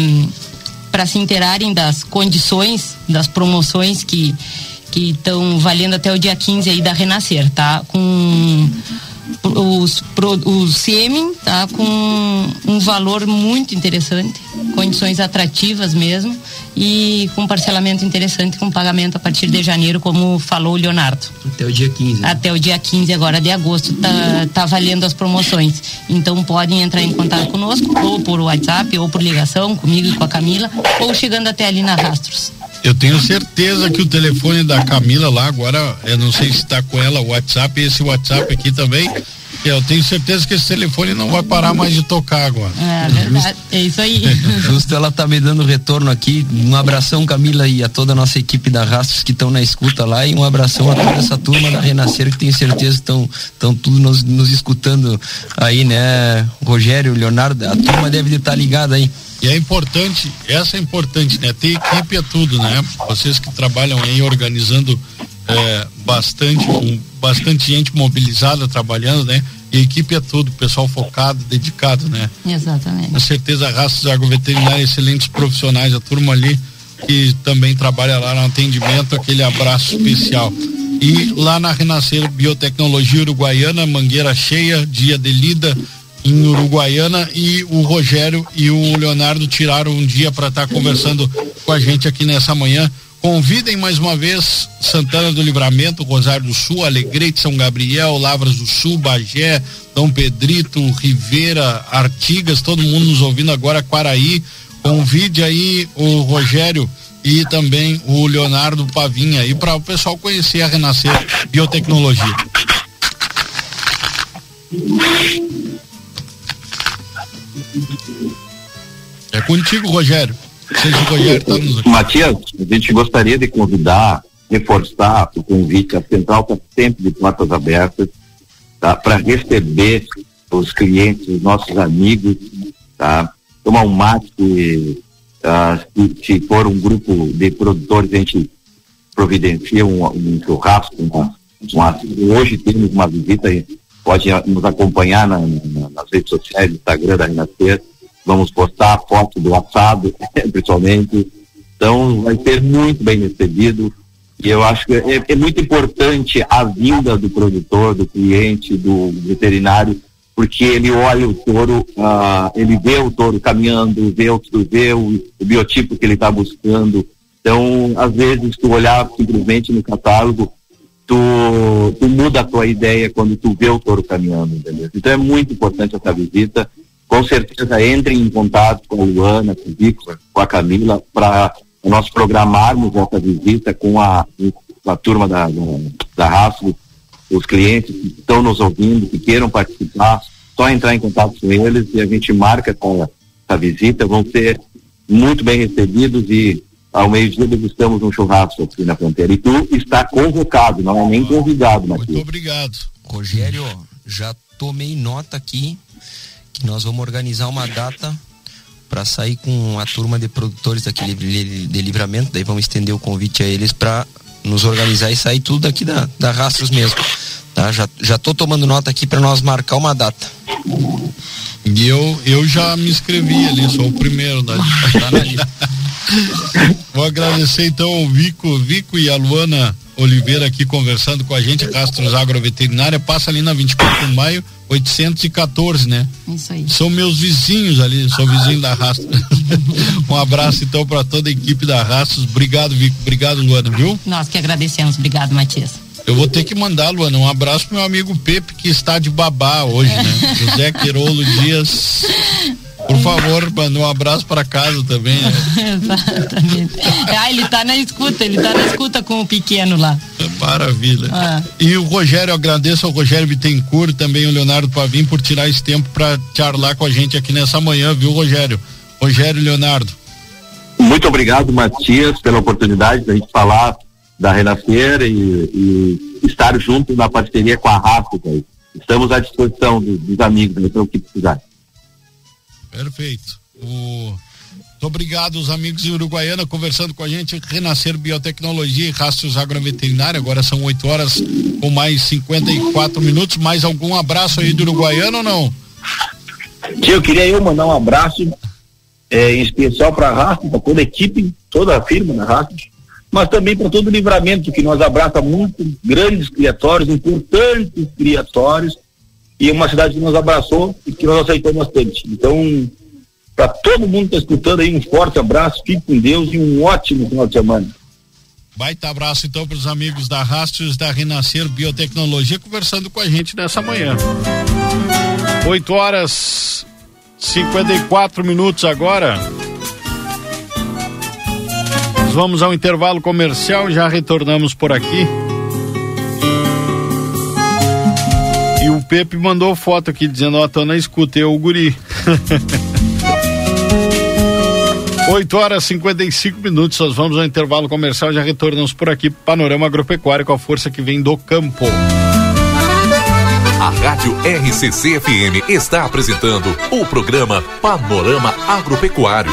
para se interarem das condições, das promoções que que estão valendo até o dia 15 aí da Renascer, tá? Com os, o sêmen tá com um valor muito interessante, condições atrativas mesmo e com parcelamento interessante com pagamento a partir de janeiro, como falou o Leonardo. Até o dia 15. Né? Até o dia 15 agora de agosto tá, tá valendo as promoções. Então podem entrar em contato conosco ou por WhatsApp ou por ligação comigo e com a Camila ou chegando até ali na Rastros. Eu tenho certeza que o telefone da Camila lá agora, eu não sei se está com ela o WhatsApp, esse WhatsApp aqui também. Eu tenho certeza que esse telefone não vai parar mais de tocar agora. É verdade, é isso aí. Justo ela tá me dando retorno aqui. Um abração, Camila, e a toda a nossa equipe da Rastros que estão na escuta lá. E um abração a toda essa turma da Renascer que tenho certeza que estão estão tudo nos, nos escutando aí, né? Rogério, Leonardo, a turma deve estar ligada aí. E é importante, essa é importante, né? Ter equipe é tudo, né? Vocês que trabalham aí organizando é, bastante, com bastante gente mobilizada trabalhando, né? E equipe é tudo, pessoal focado, dedicado, né? Exatamente. Com certeza, raças agroveterinária, excelentes profissionais, a turma ali que também trabalha lá no atendimento, aquele abraço especial. E lá na Renascer Biotecnologia Uruguaiana, Mangueira Cheia, dia de lida, em Uruguaiana e o Rogério e o Leonardo tiraram um dia para estar tá conversando com a gente aqui nessa manhã. Convidem mais uma vez Santana do Livramento, Rosário do Sul, Alegrete, São Gabriel, Lavras do Sul, Bagé, Dom Pedrito, Rivera, Artigas, todo mundo nos ouvindo agora, Quaraí. Convide aí o Rogério e também o Leonardo Pavinha aí para o pessoal conhecer a Renascer Biotecnologia. É contigo, Rogério. Seja o Rogério tá nos... Matias, a gente gostaria de convidar, reforçar o convite. A Central está sempre de portas abertas tá? para receber os clientes, os nossos amigos, tá? tomar um mate. Uh, se, se, for um grupo de produtores, a gente providencia um, um churrasco. Uma, uma, hoje temos uma visita pode nos acompanhar na, na, nas redes sociais, no Instagram da Renascer. Vamos postar foto do assado, principalmente. Então, vai ser muito bem recebido. E eu acho que é, é muito importante a vinda do produtor, do cliente, do veterinário, porque ele olha o touro, uh, ele vê o touro caminhando, vê o, vê o, o biotipo que ele está buscando. Então, às vezes, tu olhar simplesmente no catálogo, tu, tu muda a tua ideia quando tu vê o touro caminhando, entendeu? Então é muito importante essa visita. Com certeza entrem em contato com a Luana, com o Vico, com a Camila, para nós programarmos essa visita com a, a turma da, da, da raça, os clientes que estão nos ouvindo, que queiram participar, só entrar em contato com eles e a gente marca essa, essa visita, vão ser muito bem recebidos e ao meio-dia degustamos um churrasco aqui na fronteira. E tu está convocado, não é nem convidado, Matheus. Muito obrigado. Rogério, já tomei nota aqui que nós vamos organizar uma data para sair com a turma de produtores daqui de livramento, daí vamos estender o convite a eles para nos organizar e sair tudo daqui da, da Rastros mesmo. Tá? Já, já tô tomando nota aqui para nós marcar uma data. E eu, eu já me inscrevi ali, sou o primeiro da, tá na lista. Vou agradecer então o Vico, Vico e a Luana Oliveira aqui conversando com a gente, Castros Agroveterinária, passa ali na 24 de maio, 814, né? Isso aí. São meus vizinhos ali, sou vizinho da Rastros. um abraço então para toda a equipe da Rastros. Obrigado, Vico. Obrigado, Luana, viu? Nós que agradecemos. Obrigado, Matias. Eu vou ter que mandar, Luana, um abraço pro meu amigo Pepe, que está de babá hoje, né? José Quirolo Dias. Por favor, manda um abraço para casa também. Né? Exatamente. Ah, ele tá na escuta, ele tá na escuta com o pequeno lá. Maravilha. Ah. E o Rogério, agradeço ao Rogério Bittencourt, também o Leonardo Pavim por tirar esse tempo para charlar com a gente aqui nessa manhã, viu, Rogério? Rogério e Leonardo. Muito obrigado, Matias, pela oportunidade da gente falar da Renascer e, e estar junto na parceria com a Rápica. Estamos à disposição dos, dos amigos, então, o que precisar. Perfeito. O... Muito obrigado, os amigos de Uruguaiana, conversando com a gente. Renascer Biotecnologia e Rastros Agroveterinária. Agora são 8 horas com mais 54 minutos. Mais algum abraço aí do Uruguaiana ou não? Tio, eu queria eu mandar um abraço é, em especial para a Rastros, para toda a equipe, toda a firma da Rastros, mas também para todo o livramento que nós abraça muito grandes criatórios, importantes criatórios e uma cidade que nos abraçou e que nós aceitamos bastante. Então, para todo mundo que está escutando aí, um forte abraço, fique com Deus e um ótimo final de semana. Baita abraço então para os amigos da Rastros da Renascer Biotecnologia conversando com a gente nessa manhã. 8 horas 54 minutos agora. Nós vamos ao intervalo comercial, já retornamos por aqui. Pepe mandou foto aqui dizendo, ó, tô na escuta, eu o guri. 8 horas e 55 minutos, nós vamos ao intervalo comercial, já retornamos por aqui, Panorama Agropecuário com a força que vem do campo. A Rádio RCC FM está apresentando o programa Panorama Agropecuário.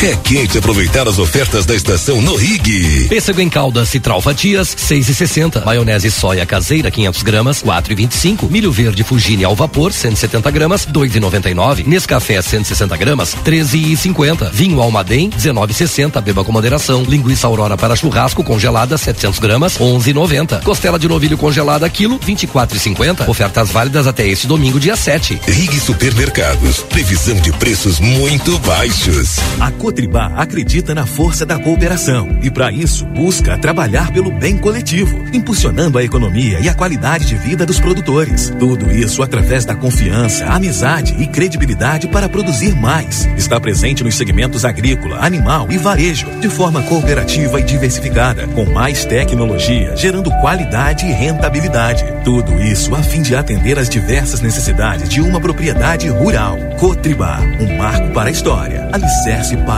É quente aproveitar as ofertas da estação no Rig. Pêssego em calda Citral Fatias, 6,60. Maionese soia caseira, 500 gramas, 4,25. Milho verde Fugine ao vapor, 170 gramas, 2,99. Nescafé, 160 gramas, 13,50. Vinho Almaden, 19,60. Beba com moderação. Linguiça Aurora para churrasco congelada, 700 gramas, 11,90. Costela de novilho congelada, quilo, 24,50. Ofertas válidas até este domingo, dia 7. Rig Supermercados. Previsão de preços muito baixos. A Cotribá acredita na força da cooperação e, para isso, busca trabalhar pelo bem coletivo, impulsionando a economia e a qualidade de vida dos produtores. Tudo isso através da confiança, amizade e credibilidade para produzir mais. Está presente nos segmentos agrícola, animal e varejo, de forma cooperativa e diversificada, com mais tecnologia, gerando qualidade e rentabilidade. Tudo isso a fim de atender às diversas necessidades de uma propriedade rural. Cotribá, um marco para a história, alicerce para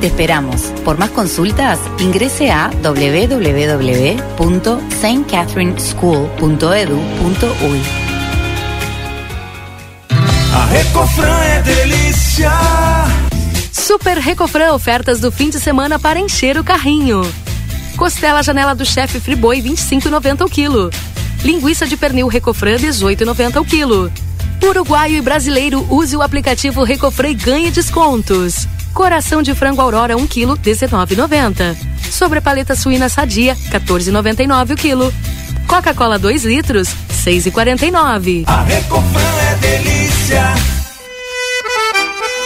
Te esperamos. Por más consultas, ingrese a www.stcatherineschool.edu.uy. A Recofran é delícia. Super Recofran ofertas do fim de semana para encher o carrinho. Costela janela do chefe Friboi 25,90 o quilo. Linguiça de pernil Recofran 18,90 o quilo. Uruguaio e brasileiro use o aplicativo Recofran e ganhe descontos. Coração de frango Aurora 1 kg 19,90. Sobre paleta suína sadia 14,99 o quilo. Coca-Cola 2 litros 6,49. A Recofran é delícia.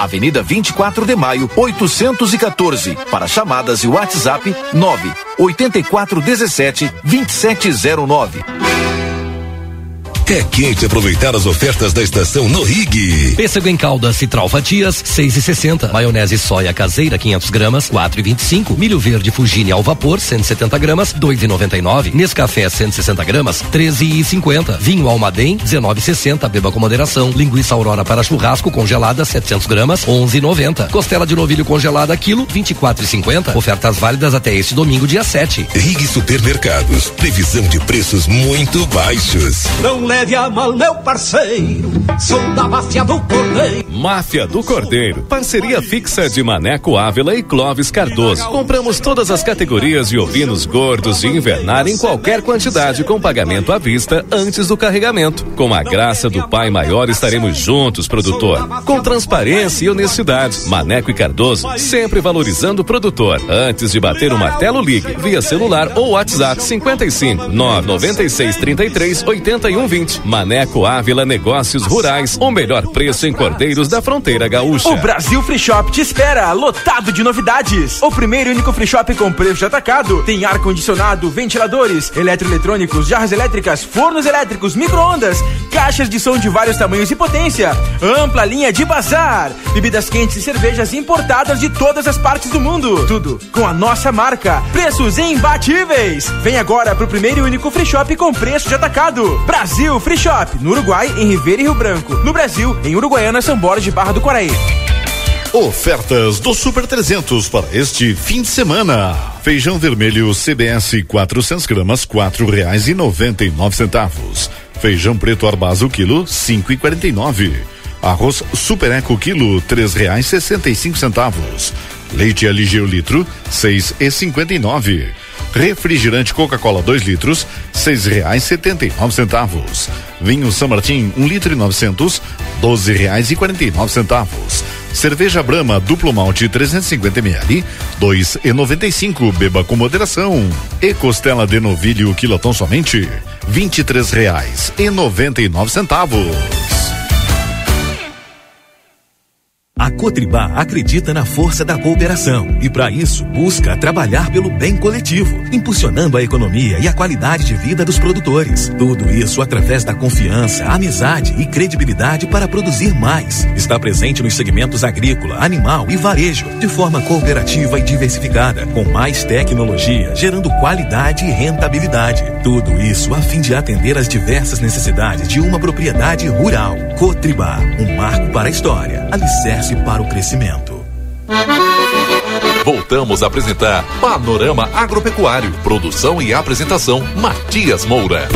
Avenida 24 de Maio, 814. Para chamadas e WhatsApp 9 8417 2709. É quente aproveitar as ofertas da estação no Rig. Pêssego em calda Citral Fatias, 6 e 60. Maionese soia caseira, 500 gramas, 4 e 25. Milho verde Fugine ao vapor, 170 gramas, 2 e 99. Nescafé, 160 gramas, 13 e 50. Vinho Almaden, 19 e 60. Beba com moderação. Linguiça Aurora para churrasco congelada, 700 gramas, 11 e 90. Costela de novilho congelada, quilo, 24 e 50. Ofertas válidas até este domingo, dia 7. Rig Supermercados. Previsão de preços muito baixos. Não leve a mal, meu parceiro. Sou da máfia do cordeiro. Máfia do Cordeiro. Parceria fixa de Maneco Ávila e Clóvis Cardoso. Compramos todas as categorias de ovinos gordos de invernar em qualquer quantidade com pagamento à vista antes do carregamento. Com a graça do Pai Maior estaremos juntos, produtor. Com transparência e honestidade. Maneco e Cardoso sempre valorizando o produtor. Antes de bater o martelo, ligue via celular ou WhatsApp 55 996 33 81 20. Maneco Ávila Negócios Rurais. O melhor preço em cordeiros da fronteira gaúcha. O Brasil Free Shop te espera, lotado de novidades. O primeiro e único free shop com preço de atacado. Tem ar-condicionado, ventiladores, eletroeletrônicos, jarras elétricas, fornos elétricos, micro-ondas, caixas de som de vários tamanhos e potência, ampla linha de bazar, bebidas quentes e cervejas importadas de todas as partes do mundo. Tudo com a nossa marca. Preços imbatíveis. Vem agora pro primeiro e único free shop com preço de atacado. Brasil Free Shop, no Uruguai, em Ribeira e Rio Branco. No Brasil, em Uruguaiana, São Borges de Barra do Quaraí. Ofertas do Super 300 para este fim de semana. Feijão vermelho CBS 400 gramas quatro reais e noventa e nove centavos. Feijão preto Arbazo quilo cinco e quarenta e nove. Arroz Super Eco quilo três reais sessenta e cinco centavos. Leite o litro seis e cinquenta e nove. Refrigerante Coca-Cola 2 litros, seis reais setenta e nove centavos. Vinho São Martin, um litro e novecentos, doze reais e quarenta e nove centavos. Cerveja Brahma duplo malte 350 ml, dois e noventa e cinco. Beba com moderação. E costela de novilho quilotão somente, vinte e três reais e noventa e nove centavos. A Cotribá acredita na força da cooperação e, para isso, busca trabalhar pelo bem coletivo, impulsionando a economia e a qualidade de vida dos produtores. Tudo isso através da confiança, amizade e credibilidade para produzir mais. Está presente nos segmentos agrícola, animal e varejo, de forma cooperativa e diversificada, com mais tecnologia, gerando qualidade e rentabilidade. Tudo isso a fim de atender às diversas necessidades de uma propriedade rural. Cotribá, um marco para a história, alicerce para o crescimento. Voltamos a apresentar Panorama Agropecuário. Produção e apresentação Matias Moura.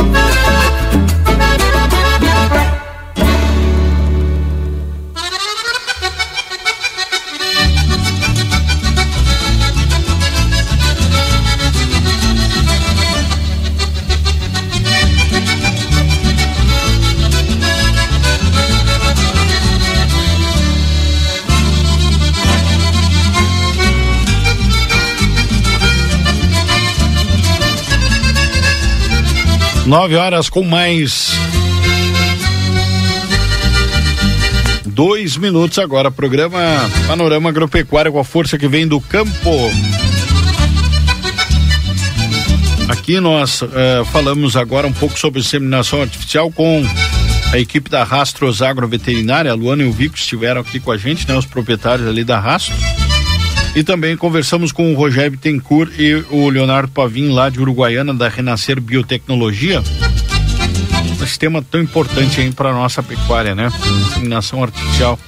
Nove horas com mais. Dois minutos agora. Programa Panorama Agropecuário com a força que vem do campo. Aqui nós uh, falamos agora um pouco sobre inseminação artificial com a equipe da Rastros Agroveterinária. A Luana e o Vico estiveram aqui com a gente, né? Os proprietários ali da Rastros. E também conversamos com o Rogério Bittencourt e o Leonardo Pavim, lá de Uruguaiana, da Renascer Biotecnologia. Esse tema tão importante aí para nossa pecuária, né? Inseminação artificial.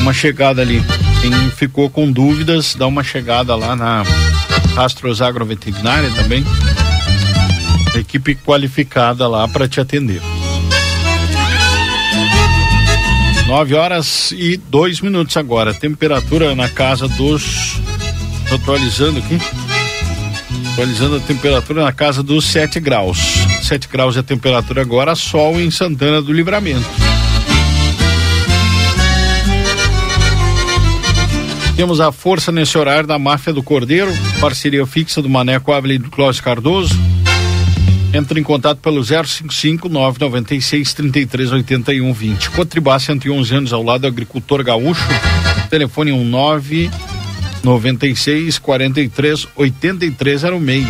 Uma chegada ali. Quem ficou com dúvidas, dá uma chegada lá na Astros Agroveterinária também. Equipe qualificada lá para te atender. Nove horas e dois minutos agora. Temperatura na casa dos. Tô atualizando aqui. Atualizando a temperatura na casa dos 7 graus. 7 graus é a temperatura agora, sol em Santana do Livramento. Temos a força nesse horário da Máfia do Cordeiro, parceria fixa do Maneco Ávila e do Clóvis Cardoso. Entre em contato pelo 055 996 33 81 20. Cotribá 111 anos ao lado do agricultor gaúcho. Telefone 19 96 43 8306.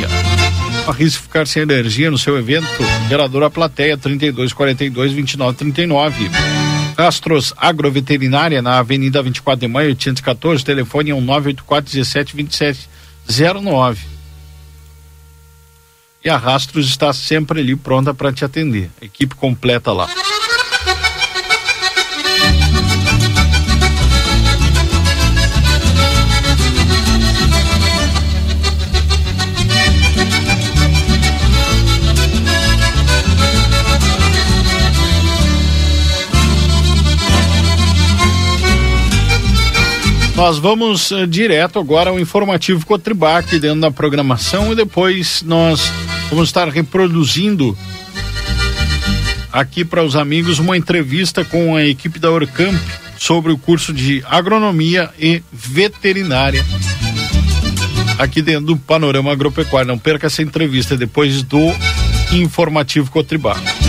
Arrisque ficar sem energia no seu evento. Geradora Plateia 32 42 29 39. Astros Agroveterinária na Avenida 24 de Maio 814. Telefone 984 17 27 09. E a Rastros está sempre ali pronta para te atender. Equipe completa lá. Nós vamos uh, direto agora ao informativo Cotribac dentro da programação e depois nós vamos estar reproduzindo aqui para os amigos uma entrevista com a equipe da Orcamp sobre o curso de agronomia e veterinária aqui dentro do panorama agropecuário. Não perca essa entrevista depois do informativo Cotribac.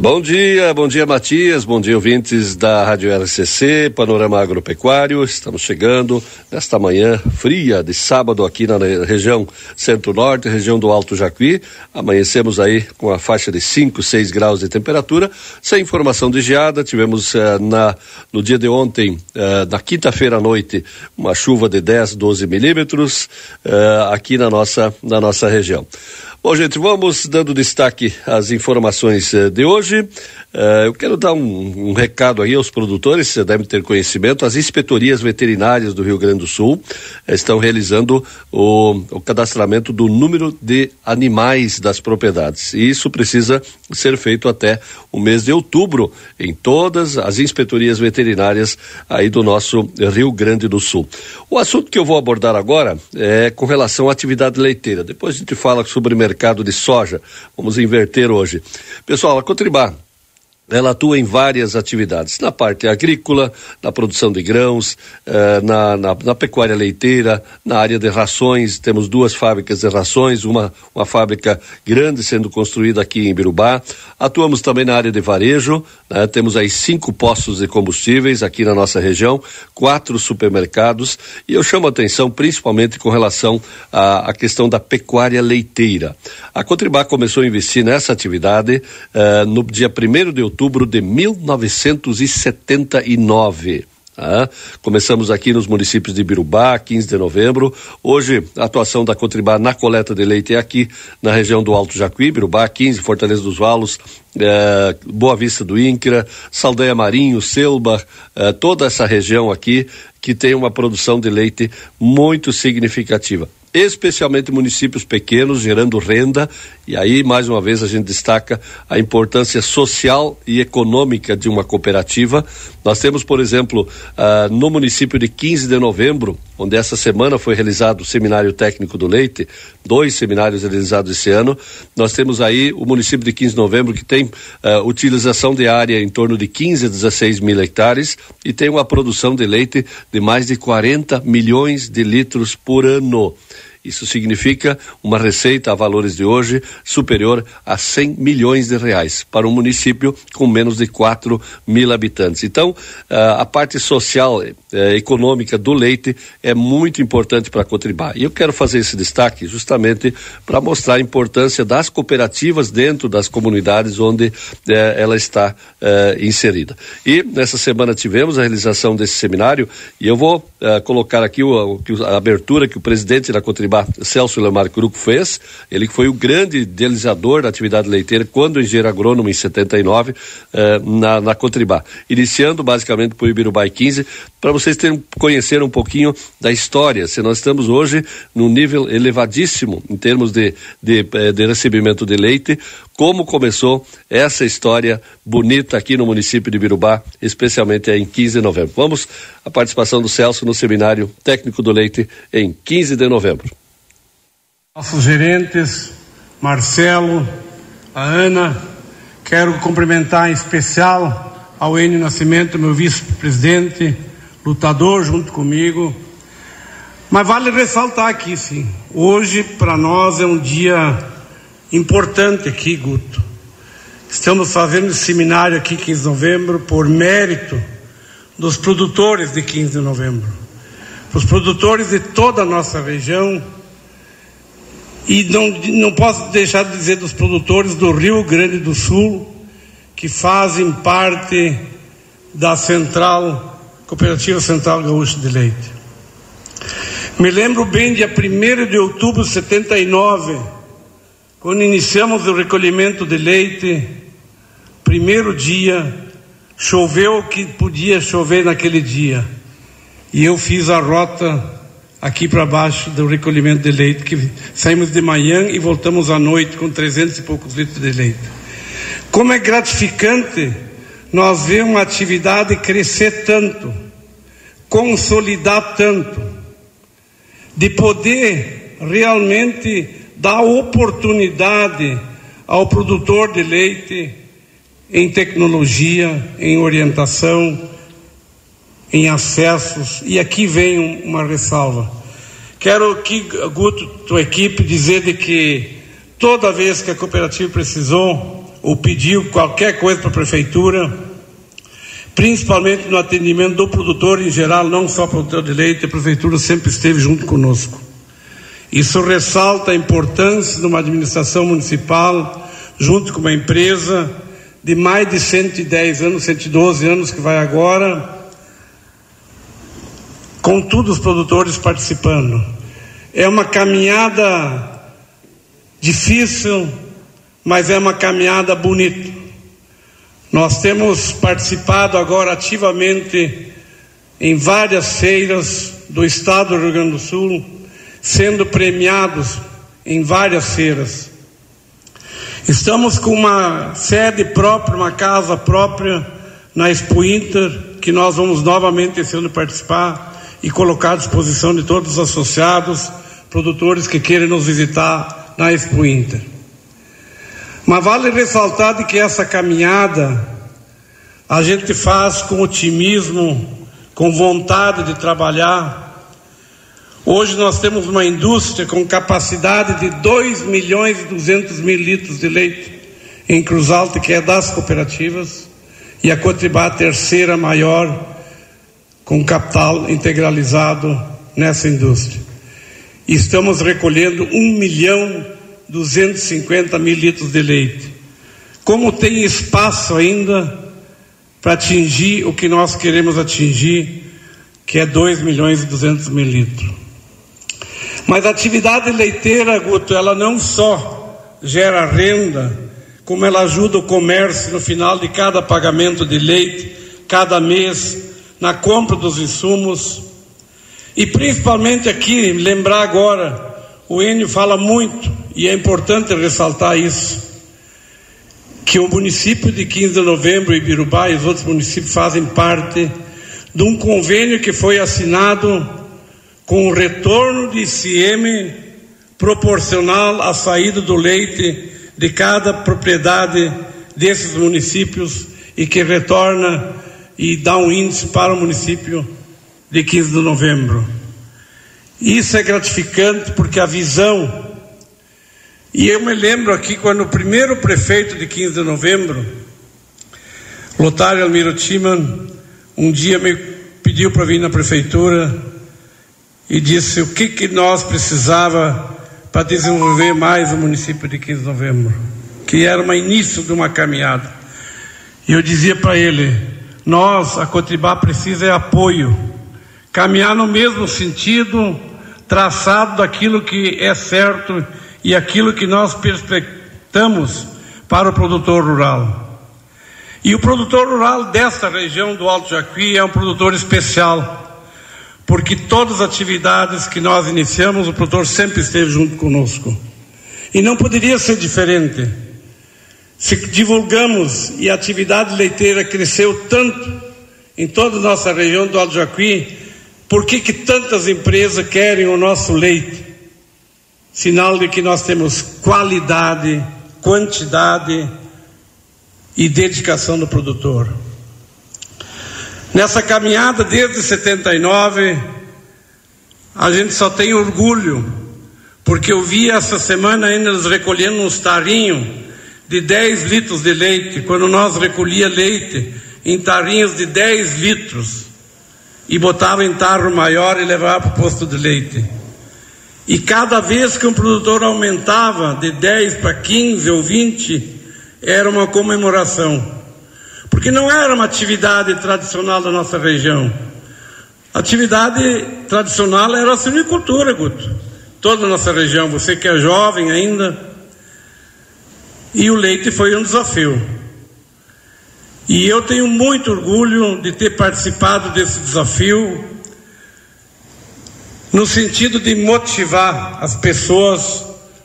Bom dia, bom dia Matias, bom dia ouvintes da Rádio RCC, Panorama Agropecuário. Estamos chegando nesta manhã fria de sábado aqui na região centro-norte, região do Alto Jacuí. Amanhecemos aí com a faixa de 5, 6 graus de temperatura, sem informação de geada. Tivemos uh, na, no dia de ontem, uh, na quinta-feira à noite, uma chuva de 10, 12 milímetros uh, aqui na nossa, na nossa região. Bom, gente, vamos dando destaque às informações eh, de hoje. Uh, eu quero dar um, um, recado aí aos produtores, você deve ter conhecimento, as inspetorias veterinárias do Rio Grande do Sul estão realizando o, o, cadastramento do número de animais das propriedades. E isso precisa ser feito até o mês de outubro em todas as inspetorias veterinárias aí do nosso Rio Grande do Sul. O assunto que eu vou abordar agora é com relação à atividade leiteira. Depois a gente fala sobre o mercado de soja. Vamos inverter hoje. Pessoal, a Cotribá ela atua em várias atividades, na parte agrícola, na produção de grãos, eh, na, na, na, pecuária leiteira, na área de rações. Temos duas fábricas de rações, uma, uma fábrica grande sendo construída aqui em Birubá. Atuamos também na área de varejo, né? temos aí cinco postos de combustíveis aqui na nossa região, quatro supermercados, e eu chamo a atenção principalmente com relação à, à questão da pecuária leiteira. A Cotribá começou a investir nessa atividade eh, no dia 1 de outubro outubro de 1979. Ah, começamos aqui nos municípios de Birubá, 15 de novembro. Hoje, a atuação da Cotribá na coleta de leite é aqui na região do Alto Jacuí, Birubá, 15, Fortaleza dos Valos, eh, Boa Vista do Incra, Saldanha Marinho, Selba, eh, toda essa região aqui que tem uma produção de leite muito significativa especialmente municípios pequenos, gerando renda. E aí, mais uma vez, a gente destaca a importância social e econômica de uma cooperativa. Nós temos, por exemplo, uh, no município de 15 de novembro, onde essa semana foi realizado o Seminário Técnico do Leite, dois seminários realizados esse ano, nós temos aí o município de 15 de novembro que tem uh, utilização de área em torno de 15 a 16 mil hectares e tem uma produção de leite de mais de 40 milhões de litros por ano. Isso significa uma receita a valores de hoje superior a 100 milhões de reais para um município com menos de 4 mil habitantes. Então, a parte social, eh, econômica do leite é muito importante para a Cotribá. E eu quero fazer esse destaque justamente para mostrar a importância das cooperativas dentro das comunidades onde eh, ela está eh, inserida. E nessa semana tivemos a realização desse seminário e eu vou colocar aqui a abertura que o presidente da Cotribá Celso Lemar Cruco fez, ele que foi o grande idealizador da atividade leiteira quando engenheiro agrônomo em 79 eh, na, na Cotribá. Iniciando basicamente por Ibirubai 15, para vocês terem, conhecer um pouquinho da história. Se nós estamos hoje num nível elevadíssimo em termos de, de, eh, de recebimento de leite, como começou essa história bonita aqui no município de Birubá, especialmente em 15 de novembro. Vamos à participação do Celso no seminário técnico do leite em 15 de novembro. Nossos gerentes, Marcelo, a Ana, quero cumprimentar em especial ao Enio Nascimento, meu vice-presidente, lutador junto comigo. Mas vale ressaltar aqui, sim, hoje para nós é um dia importante aqui, Guto. Estamos fazendo esse seminário aqui 15 de novembro por mérito dos produtores de 15 de novembro. Os produtores de toda a nossa região e não, não posso deixar de dizer dos produtores do Rio Grande do Sul que fazem parte da Central Cooperativa Central Gaúcha de Leite. Me lembro bem, dia 1 de outubro de 79, quando iniciamos o recolhimento de leite, primeiro dia, choveu o que podia chover naquele dia. E eu fiz a rota aqui para baixo do recolhimento de leite, que saímos de manhã e voltamos à noite com 300 e poucos litros de leite. Como é gratificante nós ver uma atividade crescer tanto, consolidar tanto, de poder realmente dar oportunidade ao produtor de leite em tecnologia, em orientação, em acessos. E aqui vem uma ressalva. Quero aqui, Guto, tua equipe, dizer de que toda vez que a cooperativa precisou ou pediu qualquer coisa para a prefeitura, principalmente no atendimento do produtor em geral, não só produtor de leite, a prefeitura sempre esteve junto conosco. Isso ressalta a importância de uma administração municipal, junto com uma empresa de mais de 110 anos, 112 anos que vai agora, com todos os produtores participando. É uma caminhada difícil, mas é uma caminhada bonita. Nós temos participado agora ativamente em várias feiras do estado do Rio Grande do Sul, sendo premiados em várias feiras. Estamos com uma sede própria, uma casa própria na Expo Inter, que nós vamos novamente ano participar e colocar à disposição de todos os associados, produtores que queiram nos visitar na Expo Inter. Mas vale ressaltar de que essa caminhada a gente faz com otimismo, com vontade de trabalhar. Hoje nós temos uma indústria com capacidade de 2 milhões e 200 mil litros de leite em Cruz Alta, que é das cooperativas, e a Cotribá a terceira maior com capital integralizado nessa indústria. Estamos recolhendo um milhão 250 mil litros de leite. Como tem espaço ainda para atingir o que nós queremos atingir, que é 2 milhões e 200 mil litros. Mas a atividade leiteira, Guto, ela não só gera renda, como ela ajuda o comércio no final de cada pagamento de leite, cada mês, na compra dos insumos. E principalmente aqui, lembrar agora, o Enio fala muito, e é importante ressaltar isso, que o município de 15 de novembro, Ibirubá e os outros municípios fazem parte de um convênio que foi assinado com o retorno de ICM proporcional à saída do leite de cada propriedade desses municípios e que retorna e dá um índice para o município de 15 de novembro. Isso é gratificante porque a visão. E eu me lembro aqui quando o primeiro prefeito de 15 de novembro, Lotário Almiro Timan, um dia me pediu para vir na prefeitura e disse o que, que nós precisava para desenvolver mais o município de 15 de novembro, que era um início de uma caminhada. E eu dizia para ele: nós, a Cotribá, precisa é apoio, caminhar no mesmo sentido traçado daquilo que é certo e aquilo que nós perspectamos para o produtor rural. E o produtor rural desta região do Alto Jacuí é um produtor especial, porque todas as atividades que nós iniciamos, o produtor sempre esteve junto conosco. E não poderia ser diferente. Se divulgamos e a atividade leiteira cresceu tanto em toda a nossa região do Alto Jacuí, por que, que tantas empresas querem o nosso leite? Sinal de que nós temos qualidade, quantidade e dedicação do produtor. Nessa caminhada desde 79, a gente só tem orgulho, porque eu vi essa semana ainda eles recolhendo uns tarrinhos de 10 litros de leite, quando nós recolhia leite em tarrinhos de 10 litros e botava em tarro maior e levava para o posto de leite. E cada vez que um produtor aumentava de 10 para 15 ou 20, era uma comemoração. Porque não era uma atividade tradicional da nossa região. A atividade tradicional era a silvicultura, Guto. Toda a nossa região, você que é jovem ainda. E o leite foi um desafio. E eu tenho muito orgulho de ter participado desse desafio, no sentido de motivar as pessoas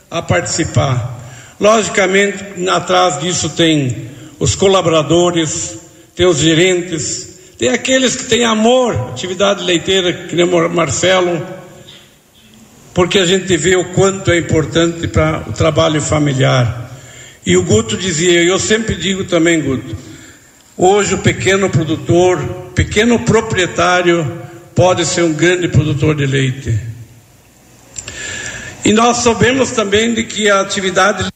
a participar. Logicamente, atrás disso tem os colaboradores, tem os gerentes, tem aqueles que têm amor, atividade leiteira, que nem o Marcelo, porque a gente vê o quanto é importante para o trabalho familiar. E o Guto dizia, eu sempre digo também, Guto, hoje o pequeno produtor, pequeno proprietário, pode ser um grande produtor de leite. E nós sabemos também de que a atividade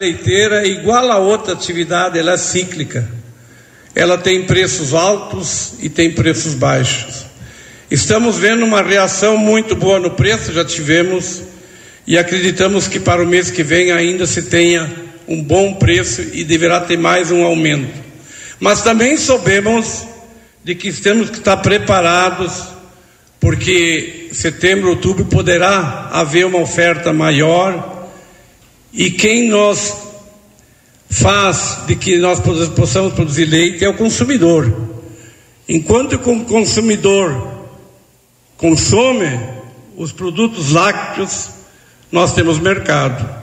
leiteira, igual a outra atividade, ela é cíclica. Ela tem preços altos e tem preços baixos. Estamos vendo uma reação muito boa no preço, já tivemos, e acreditamos que para o mês que vem ainda se tenha um bom preço e deverá ter mais um aumento. Mas também soubemos de que temos que estar preparados, porque setembro, outubro poderá haver uma oferta maior e quem nós faz de que nós possamos produzir leite é o consumidor. Enquanto o consumidor consome os produtos lácteos, nós temos mercado.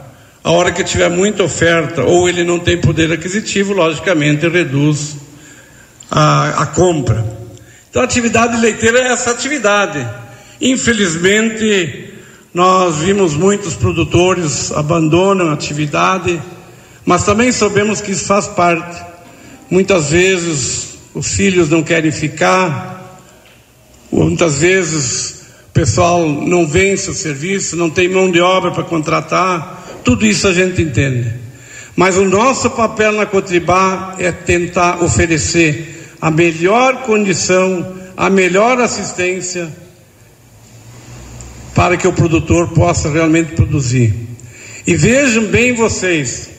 A hora que tiver muita oferta ou ele não tem poder aquisitivo, logicamente reduz a, a compra. Então a atividade leiteira é essa atividade. Infelizmente, nós vimos muitos produtores abandonam a atividade, mas também sabemos que isso faz parte. Muitas vezes os filhos não querem ficar, muitas vezes o pessoal não vence o serviço, não tem mão de obra para contratar, tudo isso a gente entende. Mas o nosso papel na Cotribá é tentar oferecer a melhor condição, a melhor assistência para que o produtor possa realmente produzir. E vejam bem vocês,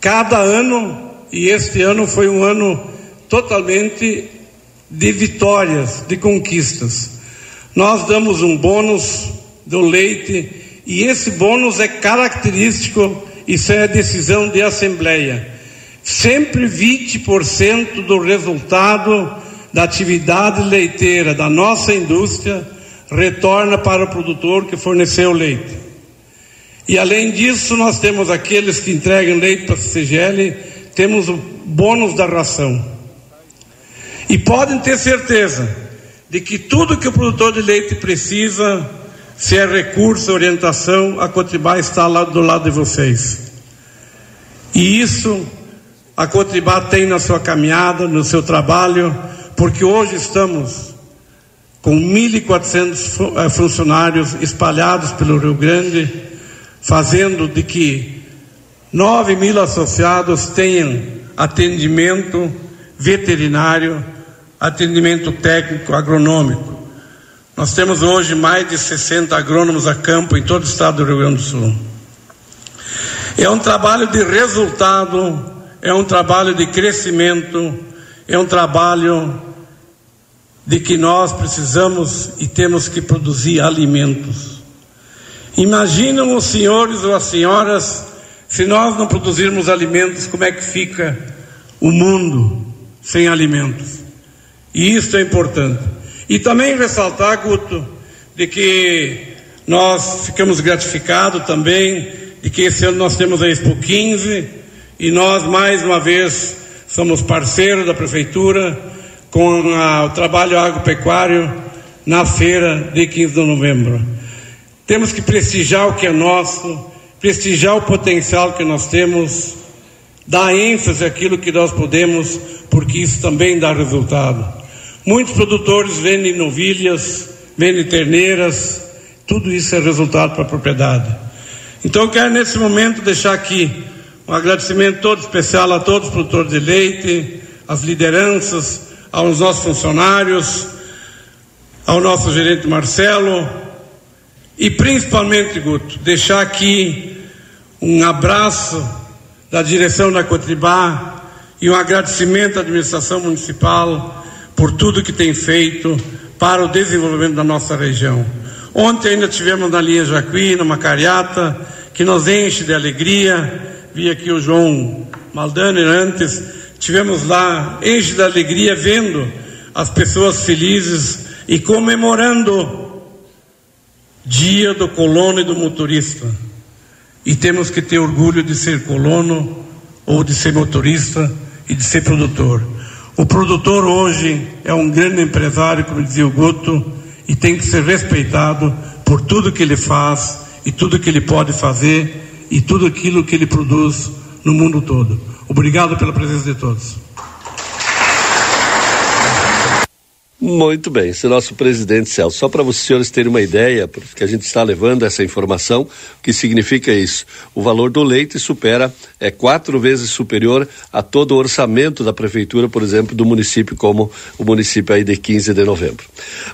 cada ano, e este ano foi um ano totalmente de vitórias, de conquistas. Nós damos um bônus do leite e esse bônus é característico, isso é decisão de assembleia. Sempre 20% do resultado da atividade leiteira da nossa indústria retorna para o produtor que forneceu o leite. E além disso, nós temos aqueles que entregam leite para a CGL, temos o bônus da ração. E podem ter certeza de que tudo que o produtor de leite precisa, se é recurso, orientação, a Cotribá está lá do lado de vocês. E isso a Cotribá tem na sua caminhada, no seu trabalho, porque hoje estamos com 1.400 eh, funcionários espalhados pelo Rio Grande, fazendo de que 9 mil associados tenham atendimento veterinário, atendimento técnico, agronômico. Nós temos hoje mais de 60 agrônomos a campo em todo o estado do Rio Grande do Sul. É um trabalho de resultado, é um trabalho de crescimento, é um trabalho de que nós precisamos e temos que produzir alimentos. Imaginam os senhores ou as senhoras, se nós não produzirmos alimentos, como é que fica o mundo sem alimentos? E isso é importante. E também ressaltar, Guto, de que nós ficamos gratificados também de que esse ano nós temos a Expo 15 e nós mais uma vez somos parceiros da prefeitura com a, o trabalho agropecuário na feira de 15 de novembro. Temos que prestigiar o que é nosso, prestigiar o potencial que nós temos, dar ênfase àquilo que nós podemos, porque isso também dá resultado. Muitos produtores vendem novilhas, vendem terneiras, tudo isso é resultado para a propriedade. Então eu quero nesse momento deixar aqui um agradecimento todo especial a todos os produtores de leite, às lideranças, aos nossos funcionários, ao nosso gerente Marcelo e principalmente, Guto, deixar aqui um abraço da direção da Cotribá e um agradecimento à administração municipal por tudo que tem feito para o desenvolvimento da nossa região. Ontem ainda tivemos na linha Jacuí, numa cariata, que nos enche de alegria. Vi aqui o João Maldani antes. Tivemos lá, enche de alegria, vendo as pessoas felizes e comemorando Dia do colono e do motorista. E temos que ter orgulho de ser colono ou de ser motorista e de ser produtor. O produtor hoje é um grande empresário, como dizia o Guto, e tem que ser respeitado por tudo que ele faz e tudo que ele pode fazer e tudo aquilo que ele produz no mundo todo. Obrigado pela presença de todos. Muito bem, esse é o nosso presidente Celso. Só para os senhores terem uma ideia, porque a gente está levando essa informação, o que significa isso? O valor do leite supera, é quatro vezes superior a todo o orçamento da prefeitura, por exemplo, do município, como o município aí de 15 de novembro.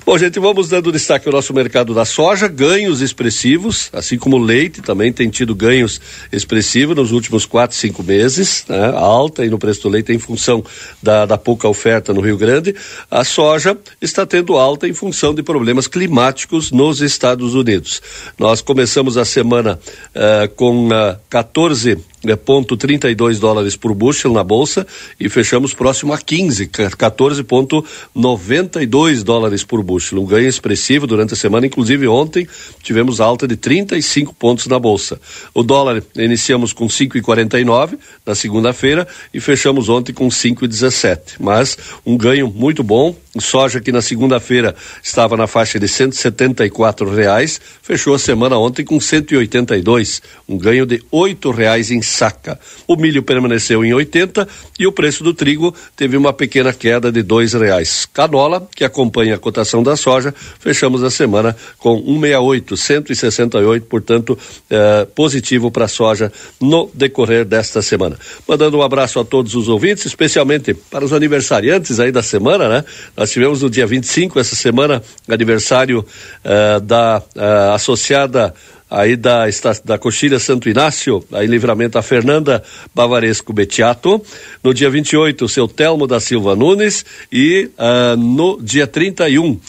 Bom, gente, vamos dando destaque ao nosso mercado da soja, ganhos expressivos, assim como o leite também tem tido ganhos expressivos nos últimos quatro, cinco meses, né? alta aí no preço do leite em função da, da pouca oferta no Rio Grande. A soja está tendo alta em função de problemas climáticos nos Estados Unidos. Nós começamos a semana uh, com uh, 14 é ponto 32 dólares por bushel na bolsa e fechamos próximo a 15, 14,92 dólares por bushel. Um ganho expressivo durante a semana, inclusive ontem tivemos alta de 35 pontos na bolsa. O dólar iniciamos com 5,49 na segunda-feira e fechamos ontem com 5,17. Mas um ganho muito bom. Soja que na segunda-feira estava na faixa de 174 reais, fechou a semana ontem com 182, um ganho de oito reais em saca. O milho permaneceu em 80 e o preço do trigo teve uma pequena queda de dois reais. Canola, que acompanha a cotação da soja, fechamos a semana com 168, 168, portanto, eh, positivo para a soja no decorrer desta semana. Mandando um abraço a todos os ouvintes, especialmente para os aniversariantes aí da semana, né? Nós tivemos no dia 25 essa semana aniversário eh, da eh, associada aí da, da Coxilha Santo Inácio, aí livramento a Fernanda Bavaresco Betiato, no dia 28 o seu Telmo da Silva Nunes e uh, no dia 31, uh,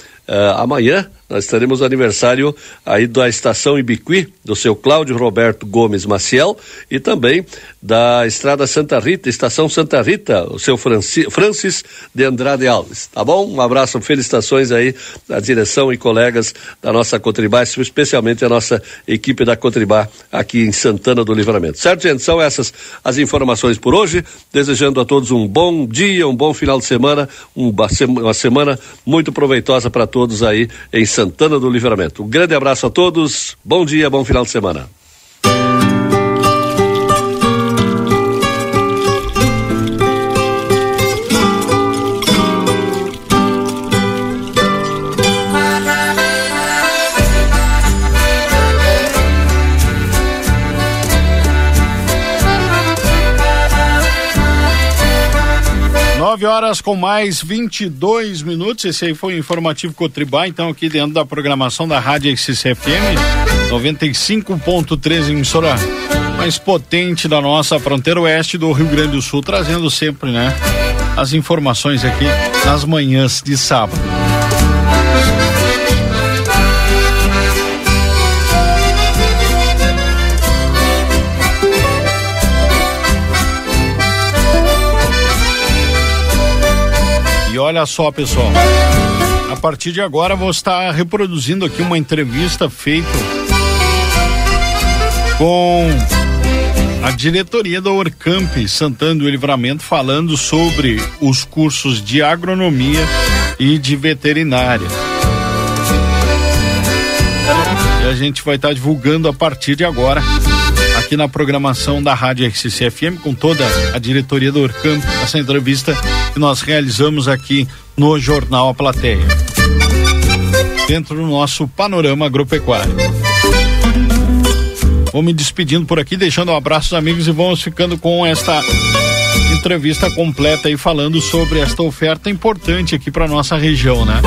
amanhã, nós teremos o aniversário aí da Estação Ibiqui, do seu Cláudio Roberto Gomes Maciel, e também da Estrada Santa Rita, Estação Santa Rita, o seu Franci, Francis de Andrade Alves. Tá bom? Um abraço, felicitações aí à direção e colegas da nossa Cotribá, especialmente a nossa equipe da Cotribá aqui em Santana do Livramento. Certo, gente? São essas as informações por hoje. Desejando a todos um bom dia, um bom final de semana, uma semana muito proveitosa para todos aí em Santana. Santana do Livramento. Um grande abraço a todos, bom dia, bom final de semana. Horas com mais 22 minutos. Esse aí foi o informativo Cotribá, então aqui dentro da programação da Rádio XCFM 95.3 emissora mais potente da nossa fronteira oeste do Rio Grande do Sul, trazendo sempre, né, as informações aqui nas manhãs de sábado. Olha só, pessoal. A partir de agora vou estar reproduzindo aqui uma entrevista feita com a diretoria da Orcamp Santana do Livramento falando sobre os cursos de agronomia e de veterinária. E a gente vai estar divulgando a partir de agora aqui na programação da Rádio RCC-FM com toda a diretoria do Orcamp, essa entrevista que nós realizamos aqui no Jornal A Plateia. Dentro do nosso panorama agropecuário. Vou me despedindo por aqui, deixando um abraço aos amigos e vamos ficando com esta entrevista completa e falando sobre esta oferta importante aqui para nossa região, né?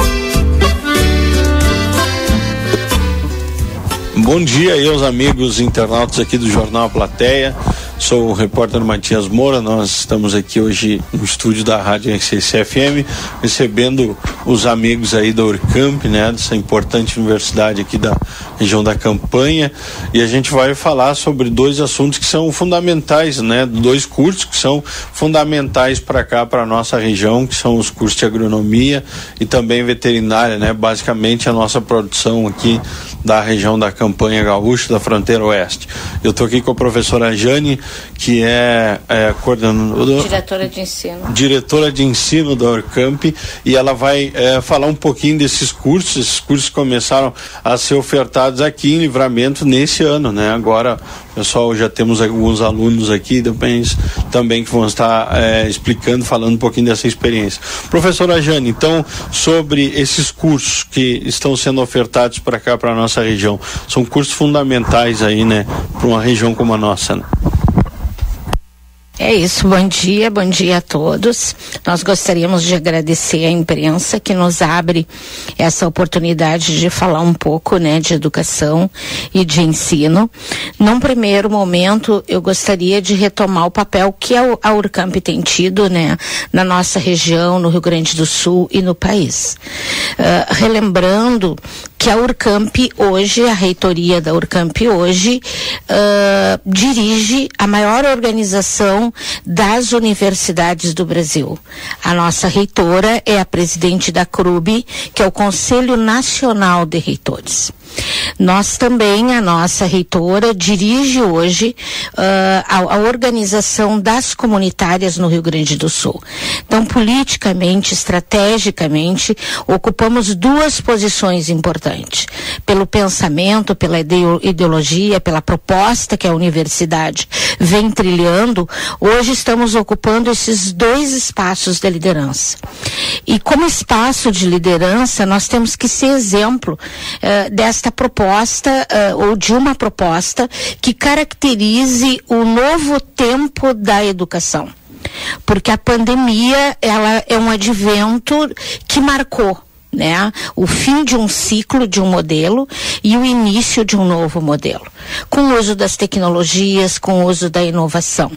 Bom dia aí aos amigos internautas aqui do Jornal Plateia. Sou o repórter Matias Moura. Nós estamos aqui hoje no estúdio da Rádio RCC-FM, recebendo os amigos aí da Urcamp, né, dessa importante universidade aqui da região da Campanha. E a gente vai falar sobre dois assuntos que são fundamentais, né, dois cursos que são fundamentais para cá, para nossa região, que são os cursos de agronomia e também veterinária, né, basicamente a nossa produção aqui da região da Campanha Gaúcha, da fronteira oeste. Eu estou aqui com a professora Jane que é, é coordenadora. Diretora de ensino. Diretora de ensino da Orcamp, e ela vai é, falar um pouquinho desses cursos. Esses cursos começaram a ser ofertados aqui em Livramento nesse ano, né? Agora, pessoal, já temos alguns alunos aqui também, também que vão estar é, explicando, falando um pouquinho dessa experiência. Professora Jane, então, sobre esses cursos que estão sendo ofertados para cá, para a nossa região, são cursos fundamentais aí, né, para uma região como a nossa, né? É isso, bom dia, bom dia a todos. Nós gostaríamos de agradecer à imprensa que nos abre essa oportunidade de falar um pouco, né, de educação e de ensino. Num primeiro momento, eu gostaria de retomar o papel que a Urcamp tem tido, né, na nossa região, no Rio Grande do Sul e no país. Uh, relembrando que a Urcamp hoje, a reitoria da Urcamp hoje, uh, dirige a maior organização das universidades do Brasil. A nossa reitora é a presidente da CRUB, que é o Conselho Nacional de Reitores. Nós também, a nossa reitora, dirige hoje uh, a, a, organização das comunitárias no Rio Grande do Sul. Então, politicamente, estrategicamente, ocupamos duas posições importantes. Pelo pensamento, pela ideologia, pela proposta que a universidade vem trilhando, hoje estamos ocupando esses dois espaços de liderança. E como espaço de liderança, nós temos que ser exemplo uh, desta proposta uh, ou de uma proposta que caracterize o novo tempo da educação. Porque a pandemia, ela é um advento que marcou né? O fim de um ciclo de um modelo e o início de um novo modelo, com o uso das tecnologias, com o uso da inovação.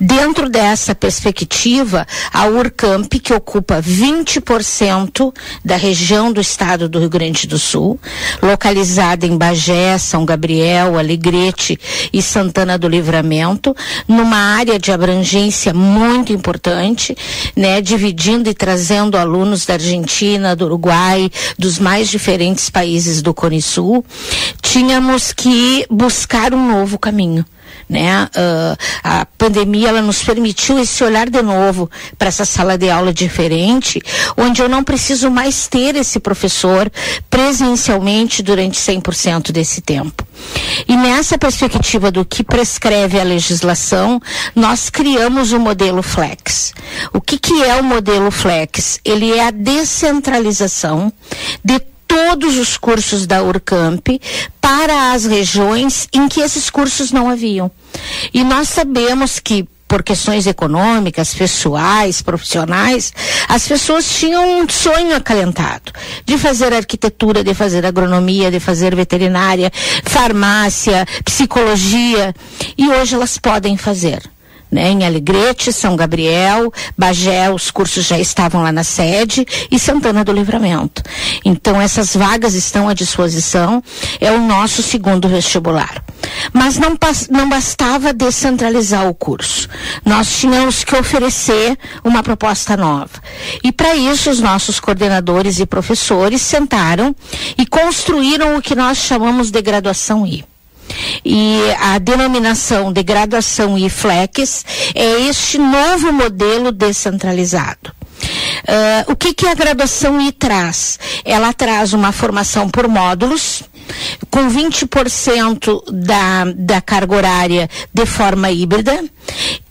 Dentro dessa perspectiva, a Urcamp, que ocupa 20% da região do estado do Rio Grande do Sul, localizada em Bagé, São Gabriel, Alegrete e Santana do Livramento, numa área de abrangência muito importante, né, dividindo e trazendo alunos da Argentina, do Uruguai Uruguai, dos mais diferentes países do Cone Sul, tínhamos que buscar um novo caminho né? Uh, a pandemia ela nos permitiu esse olhar de novo para essa sala de aula diferente, onde eu não preciso mais ter esse professor presencialmente durante 100% desse tempo. E nessa perspectiva do que prescreve a legislação, nós criamos o modelo Flex. O que, que é o modelo Flex? Ele é a descentralização de todos os cursos da Urcamp para as regiões em que esses cursos não haviam. E nós sabemos que por questões econômicas, pessoais, profissionais, as pessoas tinham um sonho acalentado de fazer arquitetura, de fazer agronomia, de fazer veterinária, farmácia, psicologia, e hoje elas podem fazer né, em Alegrete, São Gabriel, Bagé, os cursos já estavam lá na sede e Santana do Livramento. Então essas vagas estão à disposição, é o nosso segundo vestibular. Mas não, não bastava descentralizar o curso. Nós tínhamos que oferecer uma proposta nova. E para isso os nossos coordenadores e professores sentaram e construíram o que nós chamamos de graduação I. E a denominação de graduação e flex é este novo modelo descentralizado. Uh, o que, que a graduação I traz? Ela traz uma formação por módulos, com 20% da, da carga horária de forma híbrida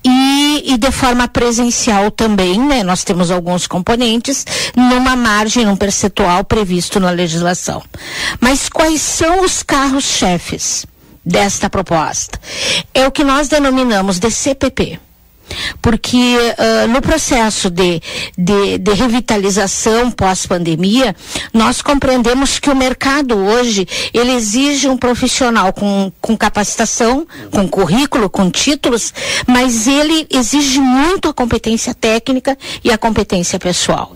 e, e, de forma presencial também, né? Nós temos alguns componentes numa margem, num percentual previsto na legislação. Mas quais são os carros-chefes? Desta proposta? É o que nós denominamos de CPP porque uh, no processo de, de, de revitalização pós-pandemia, nós compreendemos que o mercado hoje, ele exige um profissional com, com capacitação, com currículo, com títulos, mas ele exige muito a competência técnica e a competência pessoal.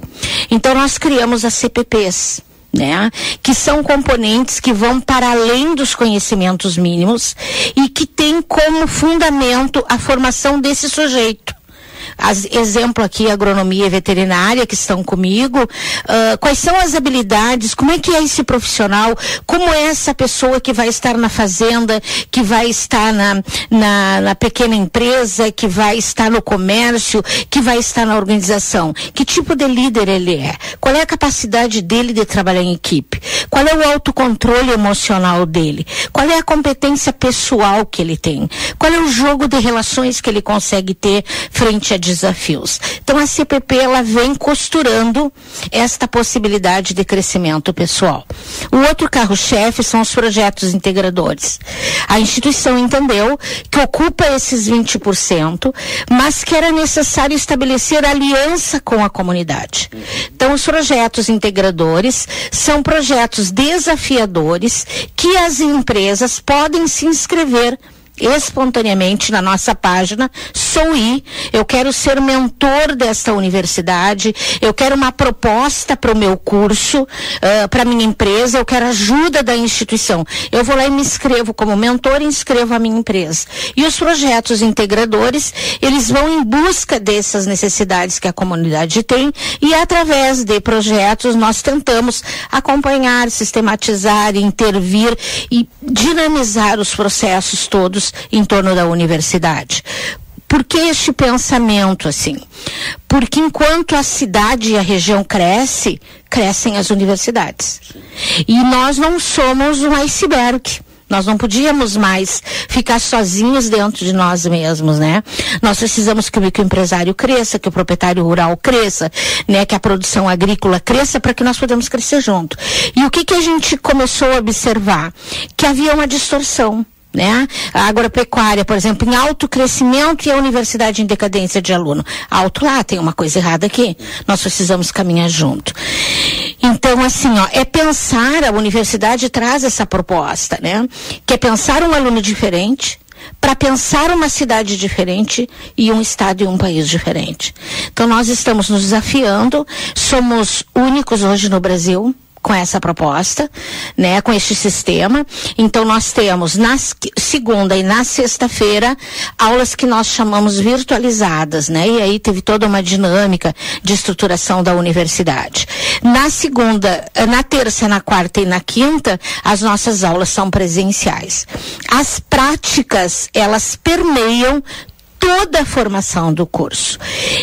Então nós criamos as CPPs né? Que são componentes que vão para além dos conhecimentos mínimos e que têm como fundamento a formação desse sujeito. As, exemplo aqui, agronomia e veterinária que estão comigo. Uh, quais são as habilidades? Como é que é esse profissional? Como é essa pessoa que vai estar na fazenda, que vai estar na, na, na pequena empresa, que vai estar no comércio, que vai estar na organização? Que tipo de líder ele é? Qual é a capacidade dele de trabalhar em equipe? Qual é o autocontrole emocional dele? Qual é a competência pessoal que ele tem? Qual é o jogo de relações que ele consegue ter frente a desafios. Então a CPP ela vem costurando esta possibilidade de crescimento pessoal. O outro carro-chefe são os projetos integradores. A instituição entendeu que ocupa esses 20%, mas que era necessário estabelecer aliança com a comunidade. Então os projetos integradores são projetos desafiadores que as empresas podem se inscrever espontaneamente na nossa página Sou I, eu quero ser mentor desta universidade, eu quero uma proposta para o meu curso, uh, para minha empresa, eu quero ajuda da instituição. Eu vou lá e me inscrevo como mentor e inscrevo a minha empresa. E os projetos integradores, eles vão em busca dessas necessidades que a comunidade tem e através de projetos nós tentamos acompanhar, sistematizar, intervir e dinamizar os processos todos em torno da universidade. Por que este pensamento assim? Porque enquanto a cidade e a região cresce, crescem as universidades. E nós não somos um iceberg. Nós não podíamos mais ficar sozinhos dentro de nós mesmos, né? Nós precisamos que o microempresário cresça, que o proprietário rural cresça, né? Que a produção agrícola cresça para que nós podemos crescer junto. E o que que a gente começou a observar? Que havia uma distorção né? A agropecuária, por exemplo, em alto crescimento e a universidade em decadência de aluno. Alto lá, tem uma coisa errada aqui. Nós precisamos caminhar junto. Então, assim, ó, é pensar, a universidade traz essa proposta, né? Que é pensar um aluno diferente, para pensar uma cidade diferente e um estado e um país diferente. Então nós estamos nos desafiando, somos únicos hoje no Brasil, com essa proposta, né, com este sistema. Então nós temos na segunda e na sexta-feira aulas que nós chamamos virtualizadas, né? E aí teve toda uma dinâmica de estruturação da universidade. Na segunda, na terça, na quarta e na quinta, as nossas aulas são presenciais. As práticas, elas permeiam toda a formação do curso.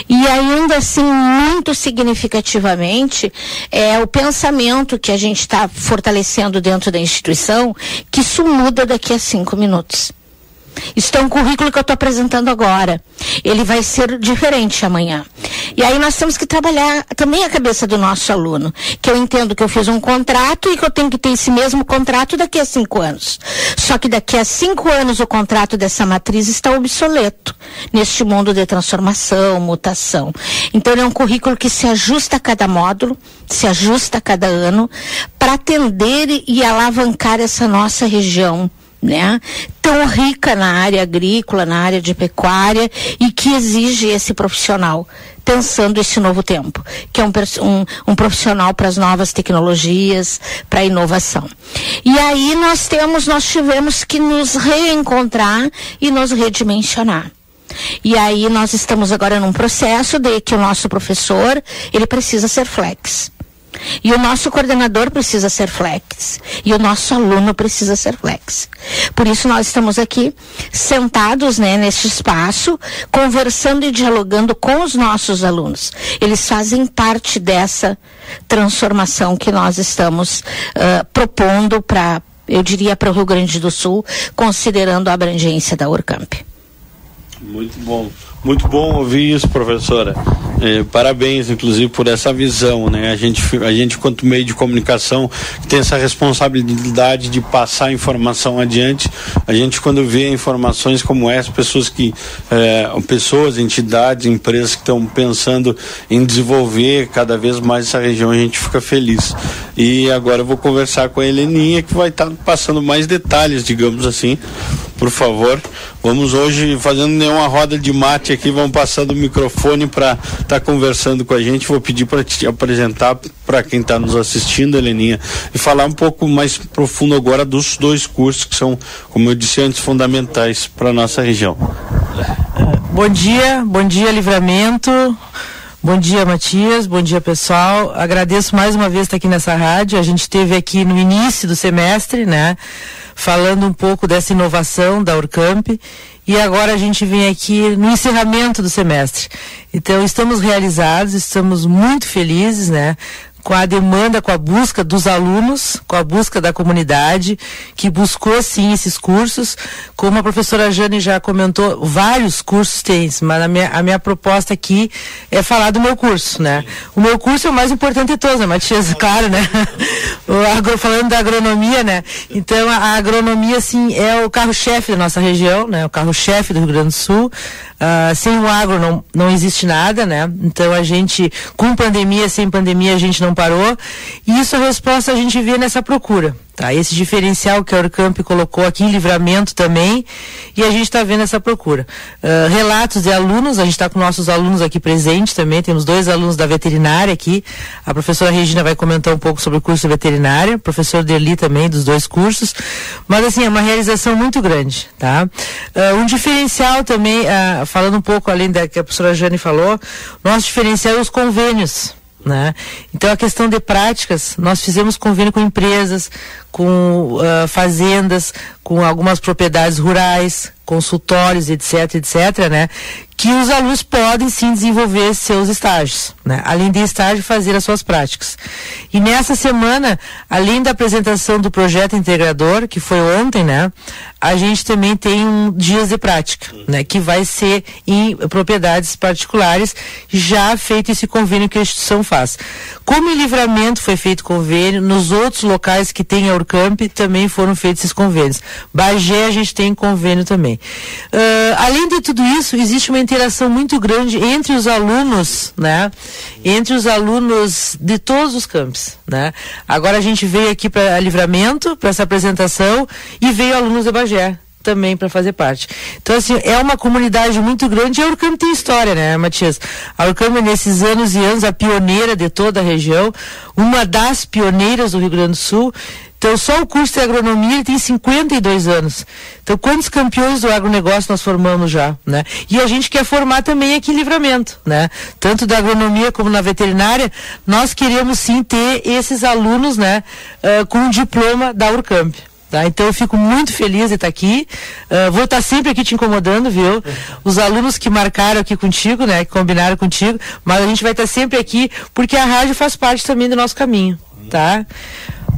E ainda assim, muito significativamente, é o pensamento que a gente está fortalecendo dentro da instituição, que isso muda daqui a cinco minutos. Isso é um currículo que eu estou apresentando agora. Ele vai ser diferente amanhã. E aí nós temos que trabalhar também a cabeça do nosso aluno. Que eu entendo que eu fiz um contrato e que eu tenho que ter esse mesmo contrato daqui a cinco anos. Só que daqui a cinco anos o contrato dessa matriz está obsoleto neste mundo de transformação, mutação. Então é um currículo que se ajusta a cada módulo, se ajusta a cada ano, para atender e alavancar essa nossa região né? Tão rica na área agrícola, na área de pecuária e que exige esse profissional pensando esse novo tempo, que é um, um, um profissional para as novas tecnologias, para a inovação. E aí nós temos, nós tivemos que nos reencontrar e nos redimensionar. E aí nós estamos agora num processo de que o nosso professor, ele precisa ser flex. E o nosso coordenador precisa ser flex. E o nosso aluno precisa ser flex. Por isso nós estamos aqui sentados né, neste espaço, conversando e dialogando com os nossos alunos. Eles fazem parte dessa transformação que nós estamos uh, propondo para, eu diria, para o Rio Grande do Sul, considerando a abrangência da Urcamp. Muito bom. Muito bom ouvir isso, professora. É, parabéns, inclusive, por essa visão, né? A gente, a gente, quanto meio de comunicação, tem essa responsabilidade de passar informação adiante. A gente, quando vê informações como essa, pessoas que, é, pessoas, entidades, empresas que estão pensando em desenvolver cada vez mais essa região, a gente fica feliz. E agora eu vou conversar com a Heleninha, que vai estar tá passando mais detalhes, digamos assim, por favor. Vamos hoje fazendo nenhuma roda de mate aqui, vamos passando o microfone para estar tá conversando com a gente. Vou pedir para te apresentar para quem está nos assistindo, Heleninha, e falar um pouco mais profundo agora dos dois cursos que são, como eu disse antes, fundamentais para nossa região. Bom dia, bom dia Livramento. Bom dia, Matias. Bom dia, pessoal. Agradeço mais uma vez estar aqui nessa rádio. A gente esteve aqui no início do semestre, né? falando um pouco dessa inovação da Urcamp e agora a gente vem aqui no encerramento do semestre. Então estamos realizados, estamos muito felizes, né? Com a demanda, com a busca dos alunos, com a busca da comunidade, que buscou sim esses cursos. Como a professora Jane já comentou, vários cursos tem, mas a minha, a minha proposta aqui é falar do meu curso, né? O meu curso é o mais importante de todos, né, Matias? Claro, né? Agro, falando da agronomia, né? Então, a, a agronomia, assim, é o carro-chefe da nossa região, né? O carro-chefe do Rio Grande do Sul. Uh, sem o agro não, não existe nada, né? Então a gente, com pandemia, sem pandemia, a gente não parou. E isso a resposta a gente vê nessa procura. Tá? Esse diferencial que a Orcamp colocou aqui em livramento também, e a gente está vendo essa procura. Uh, relatos de alunos, a gente está com nossos alunos aqui presentes também, temos dois alunos da veterinária aqui, a professora Regina vai comentar um pouco sobre o curso veterinária, professor Derli também, dos dois cursos, mas assim, é uma realização muito grande. Tá? Uh, um diferencial também, uh, falando um pouco além da que a professora Jane falou, nosso diferencial é os convênios. Né? Então a questão de práticas, nós fizemos convênio com empresas, com uh, fazendas, com algumas propriedades rurais, consultórios, etc, etc, né? Que os alunos podem sim desenvolver seus estágios, né? Além de estágio, fazer as suas práticas. E nessa semana, além da apresentação do projeto integrador, que foi ontem, né? A gente também tem um dias de prática, né? Que vai ser em propriedades particulares, já feito esse convênio que a instituição faz. Como em livramento foi feito convênio, nos outros locais que tem a Urcamp também foram feitos esses convênios. Bagé a gente tem convênio também. Uh, além de tudo isso, existe uma interação muito grande entre os alunos, né? Entre os alunos de todos os campos, né? Agora a gente veio aqui para Livramento, para essa apresentação, e veio alunos de Bagé também para fazer parte. Então, assim, é uma comunidade muito grande a Urcam tem história, né, Matias? A Urcam é nesses anos e anos a pioneira de toda a região, uma das pioneiras do Rio Grande do Sul. Então, só o curso de agronomia ele tem 52 anos. Então, quantos campeões do agronegócio nós formamos já, né? E a gente quer formar também aqui em livramento, né? Tanto da agronomia como na veterinária, nós queremos sim ter esses alunos, né? Uh, com o diploma da Urcamp. Tá? Então eu fico muito feliz de estar aqui. Uh, vou estar sempre aqui te incomodando, viu? Os alunos que marcaram aqui contigo, né? Que combinaram contigo, mas a gente vai estar sempre aqui porque a rádio faz parte também do nosso caminho, tá?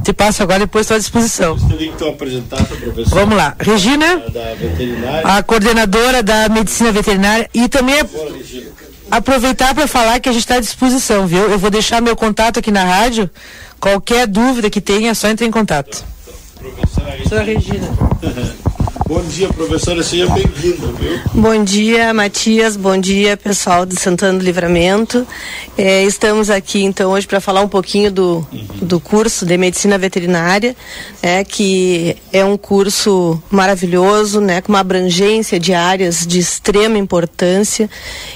Te passo agora, depois estou à disposição. Vamos lá. Regina, a coordenadora da medicina veterinária e também aproveitar para falar que a gente está à disposição, viu? Eu vou deixar meu contato aqui na rádio. Qualquer dúvida que tenha, é só entre em contato. Professora Regina. Bom dia, professora, seja bem-vinda? Bom dia, Matias, bom dia, pessoal de Santana do Livramento. É, estamos aqui, então, hoje para falar um pouquinho do, uhum. do curso de Medicina Veterinária, né, que é um curso maravilhoso, né, com uma abrangência de áreas de extrema importância.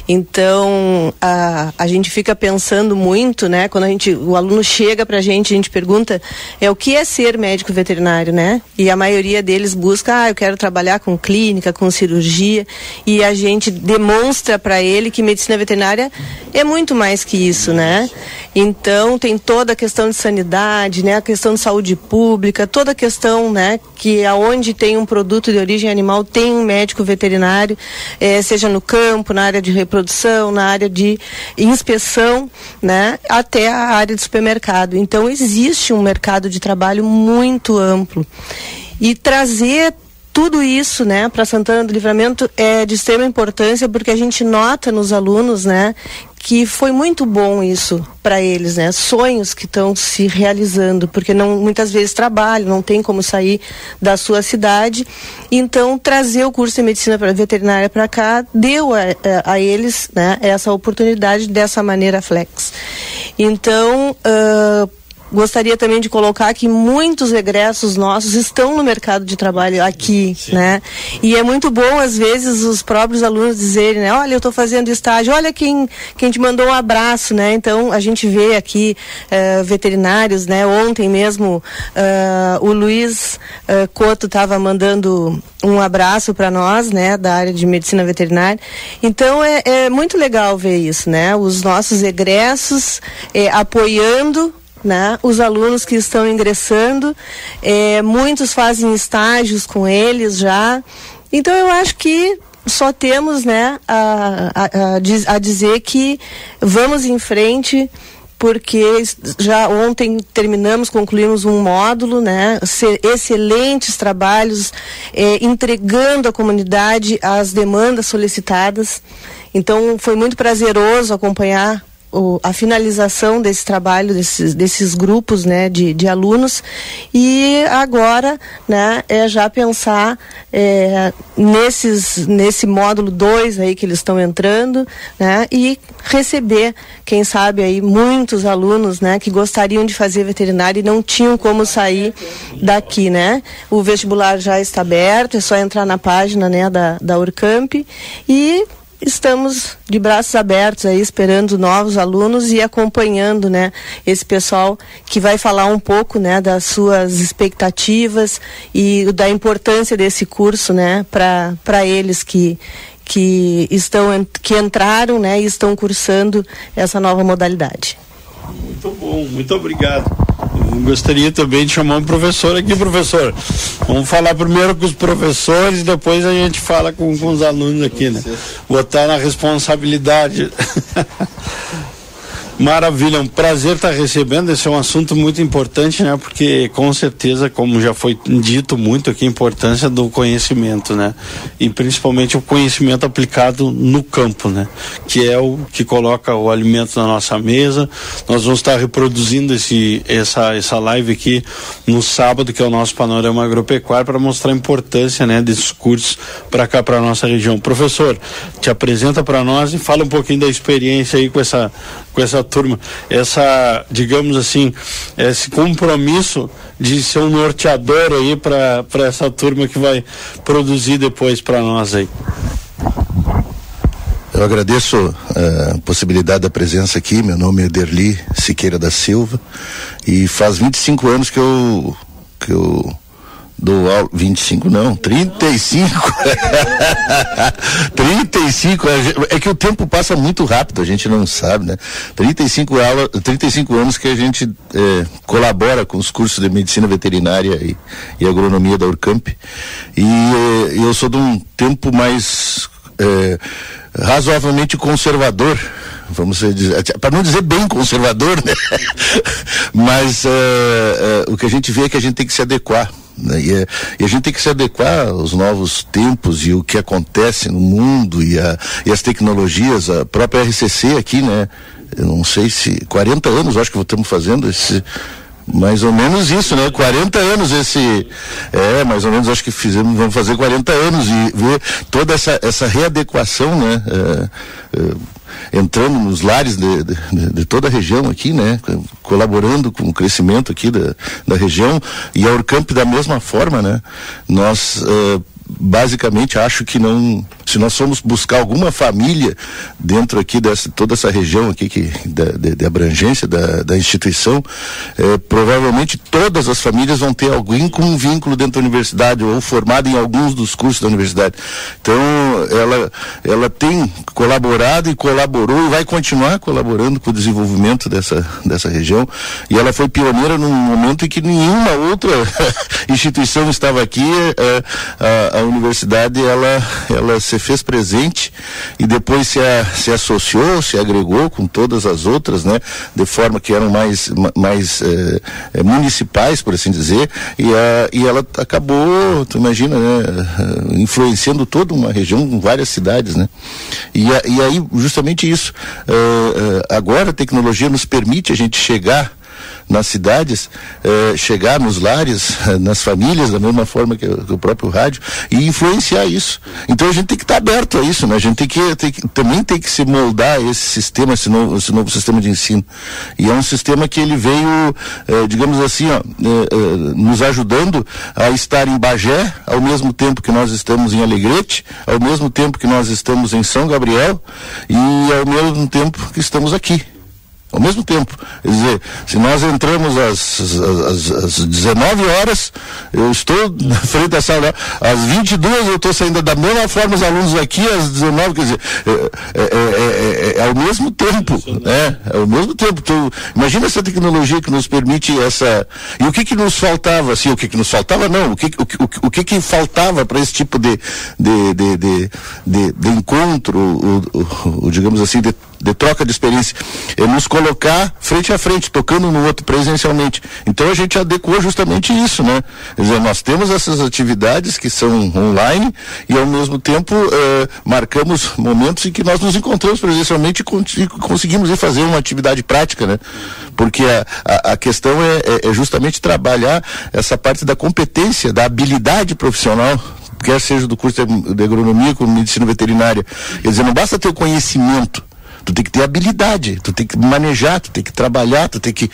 Então, a, a gente fica pensando muito, né, quando a gente, o aluno chega para a gente, a gente pergunta, é o que é ser médico veterinário, né? E a maioria deles busca, ah, eu quero trabalhar com clínica, com cirurgia, e a gente demonstra para ele que medicina veterinária é muito mais que isso, né? Então tem toda a questão de sanidade, né? A questão de saúde pública, toda a questão, né? Que aonde tem um produto de origem animal tem um médico veterinário, eh, seja no campo, na área de reprodução, na área de inspeção, né? Até a área de supermercado. Então existe um mercado de trabalho muito amplo e trazer tudo isso, né, para Santana do Livramento é de extrema importância porque a gente nota nos alunos, né, que foi muito bom isso para eles, né? Sonhos que estão se realizando, porque não muitas vezes trabalham, não tem como sair da sua cidade. Então trazer o curso de medicina veterinária para cá deu a, a, a, eles, né, essa oportunidade dessa maneira flex. Então uh, gostaria também de colocar que muitos egressos nossos estão no mercado de trabalho aqui, Sim. né? E é muito bom às vezes os próprios alunos dizerem, né? Olha, eu estou fazendo estágio, olha quem quem te mandou um abraço, né? Então a gente vê aqui uh, veterinários, né? Ontem mesmo uh, o Luiz uh, Couto estava mandando um abraço para nós, né? Da área de medicina veterinária. Então é, é, muito legal ver isso, né? Os nossos egressos eh, apoiando né? Os alunos que estão ingressando, é, muitos fazem estágios com eles já. Então eu acho que só temos, né, a, a, a dizer que vamos em frente porque já ontem terminamos, concluímos um módulo, né? Excelentes trabalhos, é, entregando à comunidade as demandas solicitadas. Então foi muito prazeroso acompanhar o, a finalização desse trabalho, desses, desses grupos né, de, de alunos. E agora né, é já pensar é, nesses, nesse módulo 2 aí que eles estão entrando né, e receber, quem sabe, aí muitos alunos né, que gostariam de fazer veterinário e não tinham como sair daqui. Né? O vestibular já está aberto, é só entrar na página né, da, da Urcamp e estamos de braços abertos aí esperando novos alunos e acompanhando né esse pessoal que vai falar um pouco né das suas expectativas e da importância desse curso né para para eles que que estão que entraram né e estão cursando essa nova modalidade. Muito bom muito obrigado gostaria também de chamar um professor aqui, professor. Vamos falar primeiro com os professores, depois a gente fala com, com os alunos aqui, né? Botar na responsabilidade. Maravilha, um prazer estar recebendo. Esse é um assunto muito importante, né? Porque com certeza, como já foi dito muito aqui, a importância do conhecimento, né? E principalmente o conhecimento aplicado no campo, né? Que é o que coloca o alimento na nossa mesa. Nós vamos estar reproduzindo esse, essa, essa live aqui no sábado, que é o nosso panorama agropecuário, para mostrar a importância, né? Desses cursos para cá, para nossa região. Professor, te apresenta para nós e fala um pouquinho da experiência aí com essa com essa turma, essa, digamos assim, esse compromisso de ser um norteador aí para essa turma que vai produzir depois para nós aí. Eu agradeço eh, a possibilidade da presença aqui. Meu nome é Derli Siqueira da Silva e faz 25 anos que eu que eu do 25 não, 35. 35, é, é que o tempo passa muito rápido, a gente não sabe, né? 35 aula, 35 anos que a gente é, colabora com os cursos de medicina veterinária e, e agronomia da Urcamp. E é, eu sou de um tempo mais é, razoavelmente conservador vamos dizer, para não dizer bem conservador, né? Mas uh, uh, o que a gente vê é que a gente tem que se adequar. Né? E, é, e, a gente tem que se adequar aos novos tempos e o que acontece no mundo e, a, e as tecnologias, a própria RCC aqui, né? Eu não sei se 40 anos acho que estamos fazendo esse mais ou menos isso, né? 40 anos esse. É, mais ou menos acho que fizemos, vamos fazer 40 anos e ver toda essa, essa readequação, né? É, é, entrando nos lares de, de, de, toda a região aqui, né? Colaborando com o crescimento aqui da, da região e a Urcamp da mesma forma, né? Nós uh, basicamente acho que não se nós formos buscar alguma família dentro aqui dessa toda essa região aqui que da, de, de abrangência da, da instituição é, provavelmente todas as famílias vão ter alguém com um vínculo dentro da universidade ou formado em alguns dos cursos da universidade. Então ela ela tem colaborado e colaborou e vai continuar colaborando com o desenvolvimento dessa dessa região. E ela foi pioneira num momento em que nenhuma outra instituição estava aqui é, a, universidade ela ela se fez presente e depois se, a, se associou, se agregou com todas as outras, né? De forma que eram mais, mais eh, eh, municipais, por assim dizer, e, a, e ela acabou, tu imagina, né? eh, Influenciando toda uma região, várias cidades, né? E, a, e aí, justamente isso. Eh, eh, agora a tecnologia nos permite a gente chegar nas cidades, eh, chegar nos lares, nas famílias, da mesma forma que, que, o próprio rádio, e influenciar isso. Então a gente tem que estar tá aberto a isso, né? A gente tem que, tem que, também tem que se moldar esse sistema, esse novo, esse novo sistema de ensino. E é um sistema que ele veio, eh, digamos assim, ó, eh, nos ajudando a estar em Bagé, ao mesmo tempo que nós estamos em Alegrete, ao mesmo tempo que nós estamos em São Gabriel e ao mesmo tempo que estamos aqui ao mesmo tempo. Quer dizer, se nós entramos às, às, às 19 horas, eu estou na frente da sala, às 22 eu estou saindo da mesma forma os alunos aqui, às 19, quer dizer, é, é, é, é ao mesmo tempo, né? É ao mesmo tempo. Tu, imagina essa tecnologia que nos permite essa. E o que que nos faltava, assim, o que que nos faltava, não, o que, o, o, o que que faltava para esse tipo de, de, de, de, de, de encontro, o, o, o, digamos assim, de de troca de experiência, é nos colocar frente a frente, tocando no outro presencialmente. Então a gente adequou justamente isso, né? Quer dizer, nós temos essas atividades que são online e ao mesmo tempo eh, marcamos momentos em que nós nos encontramos presencialmente e, conseguimos ir fazer uma atividade prática, né? Porque a, a, a questão é, é, é justamente trabalhar essa parte da competência, da habilidade profissional quer seja do curso de, de agronomia como medicina veterinária. Quer dizer, não basta ter o conhecimento, tu tem que ter habilidade, tu tem que manejar, tu tem que trabalhar, tu tem que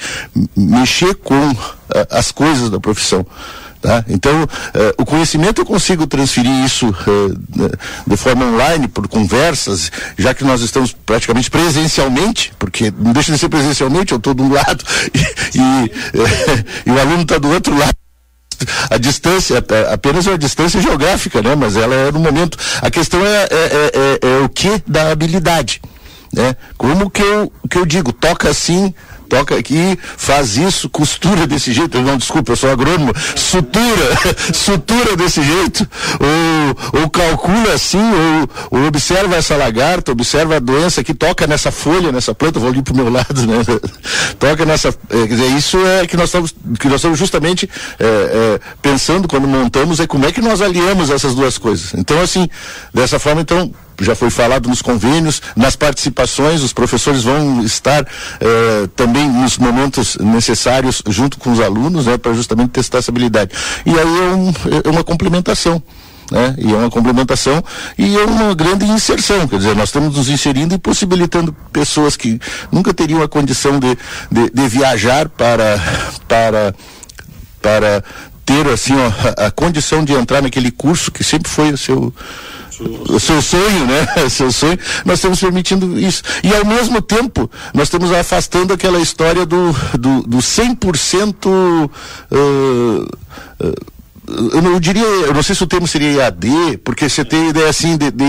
mexer com uh, as coisas da profissão. Tá? Então, uh, o conhecimento eu consigo transferir isso uh, de forma online, por conversas, já que nós estamos praticamente presencialmente, porque não deixa de ser presencialmente, eu estou de um lado e, e, e o aluno está do outro lado a distância, apenas uma distância geográfica, né? Mas ela é no momento. A questão é, é, é, é, é o que da habilidade né? Como que eu, que eu digo, toca assim, toca aqui, faz isso, costura desse jeito, não, desculpa, eu sou agrônomo, sutura, sutura desse jeito, ou, ou calcula assim, ou, ou, observa essa lagarta, observa a doença que toca nessa folha, nessa planta, vou ali pro meu lado, né? toca nessa, é, quer dizer, isso é que nós estamos, que nós estamos justamente é, é, pensando quando montamos, é como é que nós aliamos essas duas coisas. Então, assim, dessa forma, então, já foi falado nos convênios, nas participações, os professores vão estar eh, também nos momentos necessários junto com os alunos, né, para justamente testar essa habilidade. E aí é, um, é uma complementação. Né? E é uma complementação e é uma grande inserção, quer dizer, nós estamos nos inserindo e possibilitando pessoas que nunca teriam a condição de, de, de viajar para, para, para ter assim ó, a, a condição de entrar naquele curso que sempre foi o seu o seu sonho, né? seu sonho, nós estamos permitindo isso. E ao mesmo tempo, nós estamos afastando aquela história do, do, do 100% uh, uh, eu não diria, eu não sei se o termo seria EAD, porque você tem ideia assim de, de.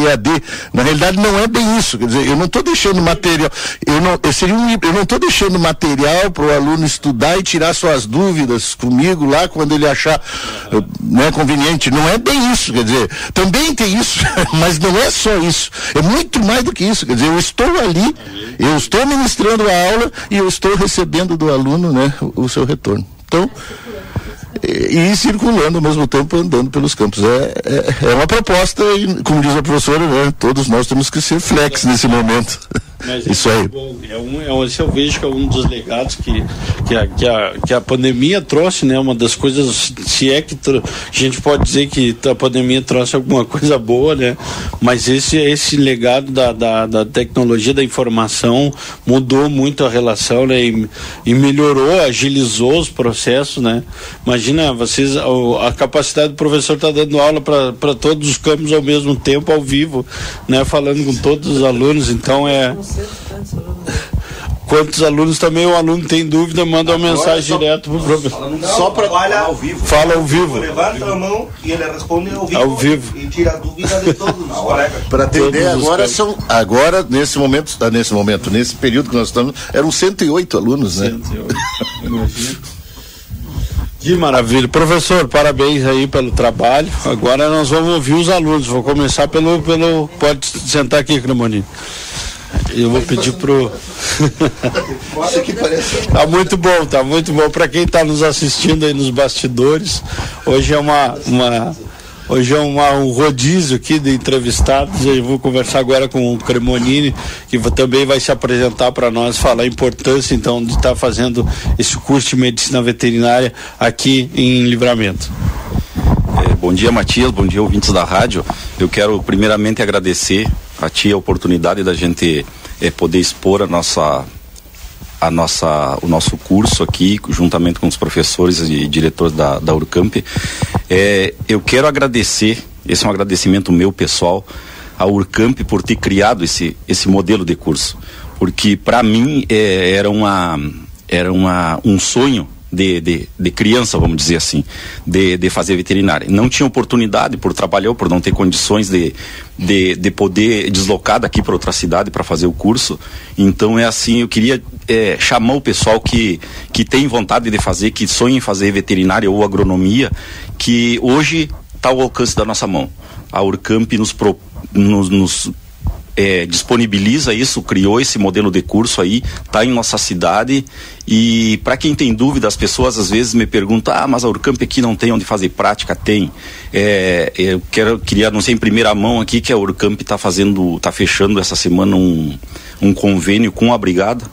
Na realidade não é bem isso. Quer dizer, eu não estou deixando material, eu não, eu seria um, eu não estou deixando material para o aluno estudar e tirar suas dúvidas comigo lá quando ele achar né, conveniente. Não é bem isso, quer dizer, também tem isso, mas não é só isso. É muito mais do que isso. Quer dizer, eu estou ali, eu estou ministrando a aula e eu estou recebendo do aluno né, o seu retorno. Então, e, e, circulando ao mesmo tempo andando pelos campos. É, é, é, uma proposta e, como diz a professora, né, todos nós temos que ser flex nesse momento. Mas Isso aí. É um, é um, esse eu vejo que é um dos legados que, que, a, que, a, que a pandemia trouxe, né? Uma das coisas, se é que a gente pode dizer que a pandemia trouxe alguma coisa boa, né? Mas esse, esse legado da, da, da tecnologia da informação mudou muito a relação, né? E, e melhorou, agilizou os processos, né? Imagina, vocês, a, a capacidade do professor estar tá dando aula para todos os campos ao mesmo tempo, ao vivo, né? Falando com todos os alunos, então é Quantos alunos também o aluno tem dúvida, manda uma mensagem só, direto pro professor. Só para fala ao vivo. Fala ao vivo. Levanta a mão e ele responde ao vivo. Ao vivo. E tira a dúvida de todos os colegas. Para atender agora são agora nesse momento, tá, nesse momento, nesse período que nós estamos, eram 108 alunos, né? 108. Que maravilha. Professor, parabéns aí pelo trabalho. Agora nós vamos ouvir os alunos. Vou começar pelo. pelo pode sentar aqui, Cremonini. Eu vou pedir pro. Tá muito bom, tá muito bom. Para quem está nos assistindo aí nos bastidores, hoje é uma. uma Hoje é uma, um rodízio aqui de entrevistados. Eu vou conversar agora com o Cremonini, que também vai se apresentar para nós, falar a importância então de estar tá fazendo esse curso de medicina veterinária aqui em Livramento. É, bom dia, Matias. Bom dia, ouvintes da rádio. Eu quero primeiramente agradecer a ti a oportunidade da gente é, poder expor a nossa a nossa, o nosso curso aqui, juntamente com os professores e diretores da, da Urcamp. É, eu quero agradecer, esse é um agradecimento meu pessoal, à Urcamp por ter criado esse, esse modelo de curso. Porque para mim é, era, uma, era uma, um sonho de, de, de, criança, vamos dizer assim, de, de fazer veterinária. Não tinha oportunidade por trabalhar, por não ter condições de, de, de poder deslocar daqui para outra cidade para fazer o curso. Então é assim, eu queria é, chamar o pessoal que, que tem vontade de fazer, que sonha em fazer veterinária ou agronomia, que hoje está ao alcance da nossa mão. A Urcamp nos, pro, nos, nos é, disponibiliza isso, criou esse modelo de curso aí, está em nossa cidade e para quem tem dúvida, as pessoas às vezes me perguntam, ah, mas a Urcamp aqui não tem onde fazer prática? Tem. É, eu quero, queria anunciar em primeira mão aqui que a Urcamp está fazendo, está fechando essa semana um, um convênio com a Brigada,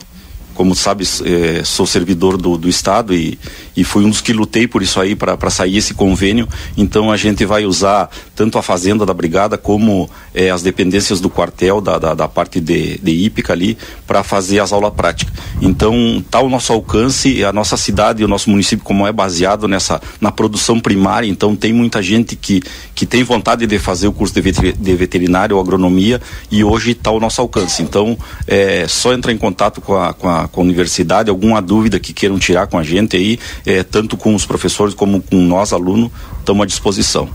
como sabe, é, sou servidor do, do Estado e, e fui um dos que lutei por isso aí para sair esse convênio. Então a gente vai usar tanto a fazenda da brigada como é, as dependências do quartel, da, da, da parte de, de hípica ali, para fazer as aulas práticas. Então está ao nosso alcance, a nossa cidade e o nosso município, como é baseado nessa na produção primária, então tem muita gente que, que tem vontade de fazer o curso de, de veterinário ou agronomia e hoje está ao nosso alcance. Então é só entrar em contato com a, com a com a universidade, alguma dúvida que queiram tirar com a gente aí, é, tanto com os professores como com nós, alunos, estamos à disposição.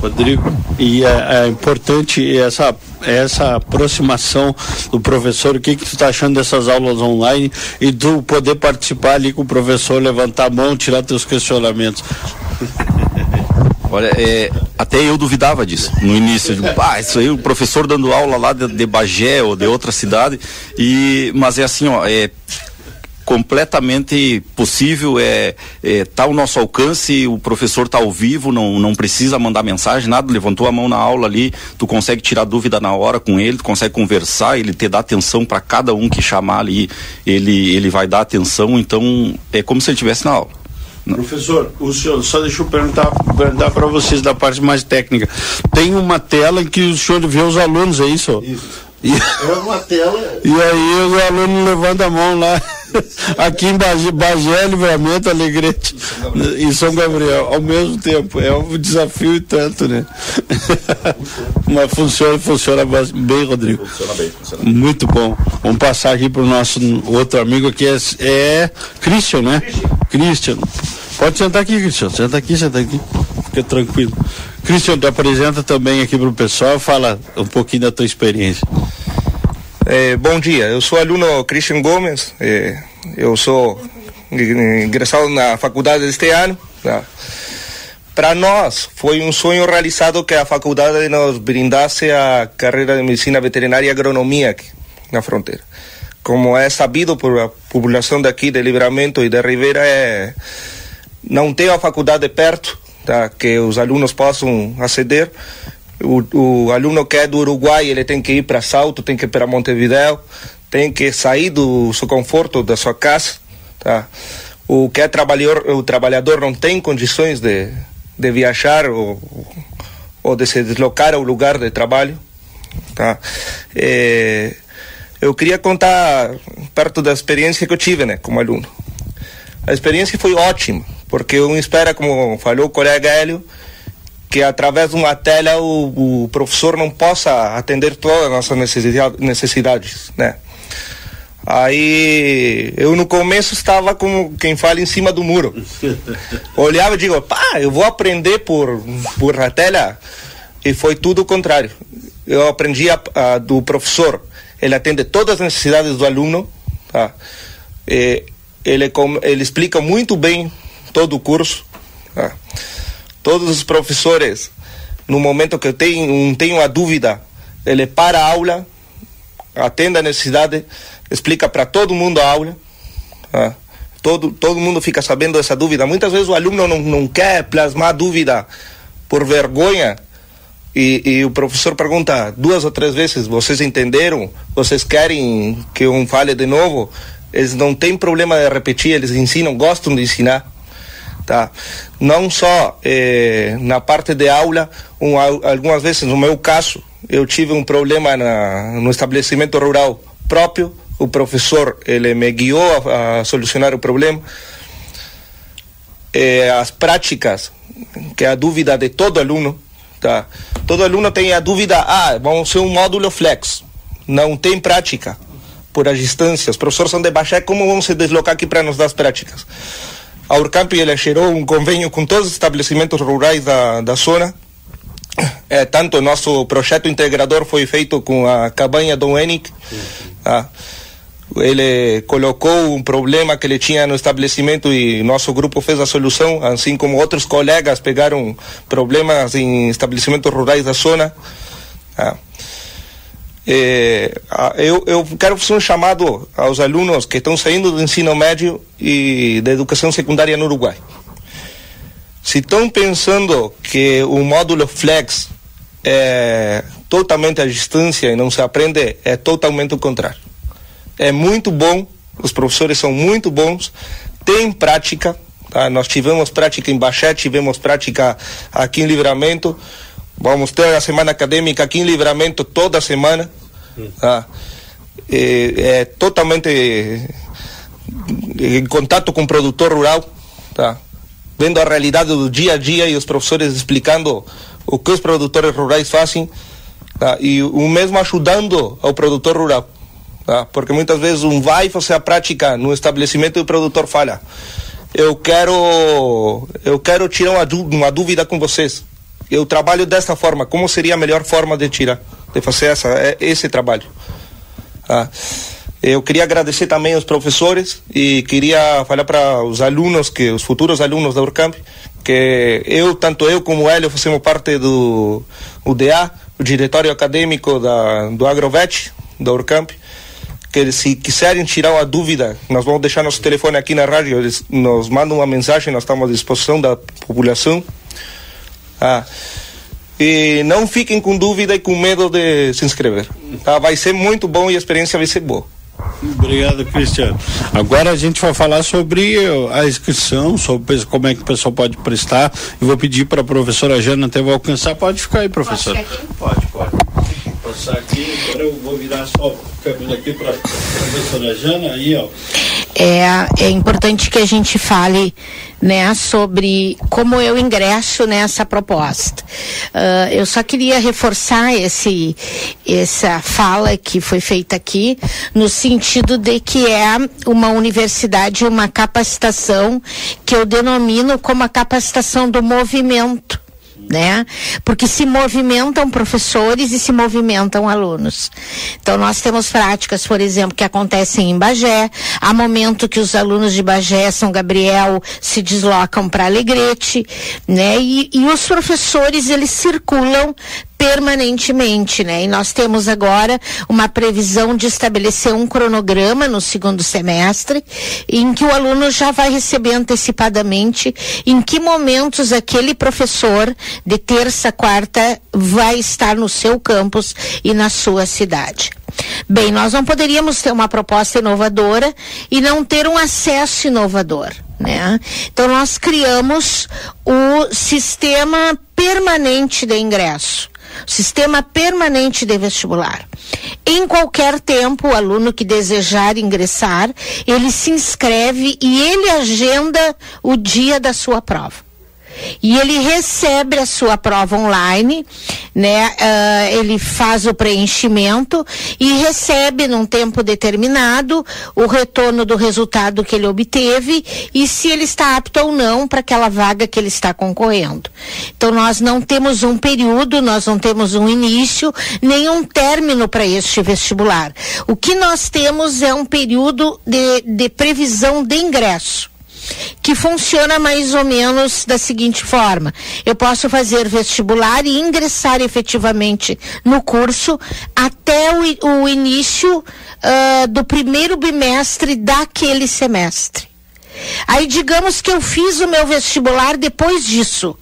Rodrigo, e é, é, importante essa essa aproximação do professor, o que que tu está achando dessas aulas online e tu poder participar ali com o professor, levantar a mão, tirar teus questionamentos. Olha, é, até eu duvidava disso no início. Digo, ah, isso aí, o professor dando aula lá de, de Bagé ou de outra cidade. E, mas é assim, ó, é completamente possível, é, é tá ao nosso alcance, o professor tá ao vivo, não, não precisa mandar mensagem, nada, levantou a mão na aula ali, tu consegue tirar dúvida na hora com ele, tu consegue conversar, ele te dá atenção para cada um que chamar ali, ele, ele vai dar atenção, então é como se ele estivesse na aula. Professor, o senhor, só deixa eu perguntar, perguntar para vocês da parte mais técnica. Tem uma tela em que o senhor vê os alunos, é isso? Isso. E, é uma tela. E aí o aluno levanta a mão lá. Aqui em Bagé, Bagé Livramento, Alegrete e São Gabriel, ao mesmo tempo. É um desafio e tanto, né? Mas funciona, funciona bem, Rodrigo. Funciona bem, funciona bem. Muito bom. Vamos passar aqui para o nosso outro amigo aqui, é, é Christian, né? Christian. Pode sentar aqui, Christian. Senta aqui, senta aqui. Fica tranquilo. Christian, te apresenta também aqui para o pessoal, fala um pouquinho da tua experiência. É, bom dia, eu sou aluno Christian Gomes, é, eu sou ingressado na faculdade este ano. Tá? Para nós foi um sonho realizado que a faculdade nos brindasse a carreira de medicina veterinária e agronomia aqui na fronteira. Como é sabido por a população daqui de Livramento e de Ribeira, é, não tem a faculdade perto, tá? que os alunos possam aceder. O, o aluno que é do Uruguai, ele tem que ir para Salto, tem que ir para Montevideo, tem que sair do seu conforto, da sua casa. Tá? O que é trabalhador, o trabalhador não tem condições de, de viajar ou, ou de se deslocar ao lugar de trabalho. Tá? É, eu queria contar perto da experiência que eu tive né, como aluno. A experiência foi ótima porque um espera, como falou o colega Hélio, que através de uma tela o, o professor não possa atender todas as nossas necessidade, necessidades, né? Aí eu no começo estava como quem fala em cima do muro. Olhava e digo, pá, eu vou aprender por, por a tela. E foi tudo o contrário. Eu aprendi a, a, do professor. Ele atende todas as necessidades do aluno. Tá? E ele, ele explica muito bem todo o curso. Tá? Todos os professores, no momento que tem, tem uma dúvida, ele para a aula, atende a necessidade, explica para todo mundo a aula. Tá? Todo, todo mundo fica sabendo dessa dúvida. Muitas vezes o aluno não, não quer plasmar dúvida por vergonha e, e, o professor pergunta duas ou três vezes: vocês entenderam? Vocês querem que eu fale de novo? Eles não têm problema de repetir, eles ensinam, gostam de ensinar. Tá? Não só eh, na parte de aula, um, algumas vezes, no meu caso, eu tive um problema na, no estabelecimento rural próprio. O professor ele me guiou a, a solucionar o problema. Eh, as práticas, que é a dúvida de todo aluno, Tá? Todo aluno tem a dúvida, ah, vamos ser um módulo flex. Não tem prática por as distâncias. Os professores são de Baxé, como vão se deslocar aqui para nos dar as práticas? A Urcamp ele gerou um convênio com todos os estabelecimentos rurais da, da zona. É, tanto o nosso projeto integrador foi feito com a cabanha do Enic. Tá? ele colocou um problema que ele tinha no estabelecimento e nosso grupo fez a solução, assim como outros colegas pegaram problemas em estabelecimentos rurais da zona. Ah. É, eu, eu quero fazer um chamado aos alunos que estão saindo do ensino médio e da educação secundária no Uruguai. Se estão pensando que o módulo Flex é totalmente à distância e não se aprende, é totalmente o contrário é muito bom, os professores são muito bons, tem prática, tá? nós tivemos prática em Baxé, tivemos prática aqui em Livramento, vamos ter a semana acadêmica aqui em Livramento toda semana, tá? é, é totalmente em contato com o produtor rural, tá? vendo a realidade do dia a dia e os professores explicando o que os produtores rurais fazem tá? e o mesmo ajudando ao produtor rural. Tá? Porque muitas vezes um vai fazer a prática no estabelecimento e o produtor falha. Eu quero, eu quero tirar uma, uma dúvida com vocês. Eu trabalho desta forma. Como seria a melhor forma de tirar, de fazer essa, é, esse trabalho? Tá? Eu queria agradecer também aos professores e queria falar para os alunos, que os futuros alunos da Urcamp, que eu, tanto eu como o Hélio, fazemos parte do UDA, o Diretório Acadêmico da, do Agrovet, da Urcamp, que se quiserem tirar uma dúvida, nós vamos deixar nosso telefone aqui na rádio, eles nos mandam uma mensagem, nós estamos à disposição da população. Ah, e não fiquem com dúvida e com medo de se inscrever. Tá? Vai ser muito bom e a experiência vai ser boa. Obrigado, Cristiano. Agora a gente vai falar sobre a inscrição, sobre como é que o pessoal pode prestar. Eu vou pedir para a professora Jana até vou alcançar. Pode ficar aí, professora. Pode, pode. Passar aqui, agora eu vou virar só câmera aqui para a professora Jana aí, ó. É, é importante que a gente fale né, sobre como eu ingresso nessa proposta. Uh, eu só queria reforçar esse, essa fala que foi feita aqui, no sentido de que é uma universidade, uma capacitação que eu denomino como a capacitação do movimento né? Porque se movimentam professores e se movimentam alunos. Então nós temos práticas, por exemplo, que acontecem em Bagé, há momento que os alunos de Bagé, São Gabriel, se deslocam para Alegrete, né? E, e os professores eles circulam permanentemente, né? E nós temos agora uma previsão de estabelecer um cronograma no segundo semestre, em que o aluno já vai receber antecipadamente em que momentos aquele professor de terça, quarta vai estar no seu campus e na sua cidade. Bem, nós não poderíamos ter uma proposta inovadora e não ter um acesso inovador. Né? Então nós criamos o sistema permanente de ingresso sistema permanente de vestibular. Em qualquer tempo, o aluno que desejar ingressar, ele se inscreve e ele agenda o dia da sua prova e ele recebe a sua prova online, né? Uh, ele faz o preenchimento e recebe num tempo determinado o retorno do resultado que ele obteve e se ele está apto ou não para aquela vaga que ele está concorrendo. Então nós não temos um período, nós não temos um início, nem um término para este vestibular. O que nós temos é um período de, de previsão de ingresso. Que funciona mais ou menos da seguinte forma: eu posso fazer vestibular e ingressar efetivamente no curso até o, o início uh, do primeiro bimestre daquele semestre. Aí digamos que eu fiz o meu vestibular depois disso.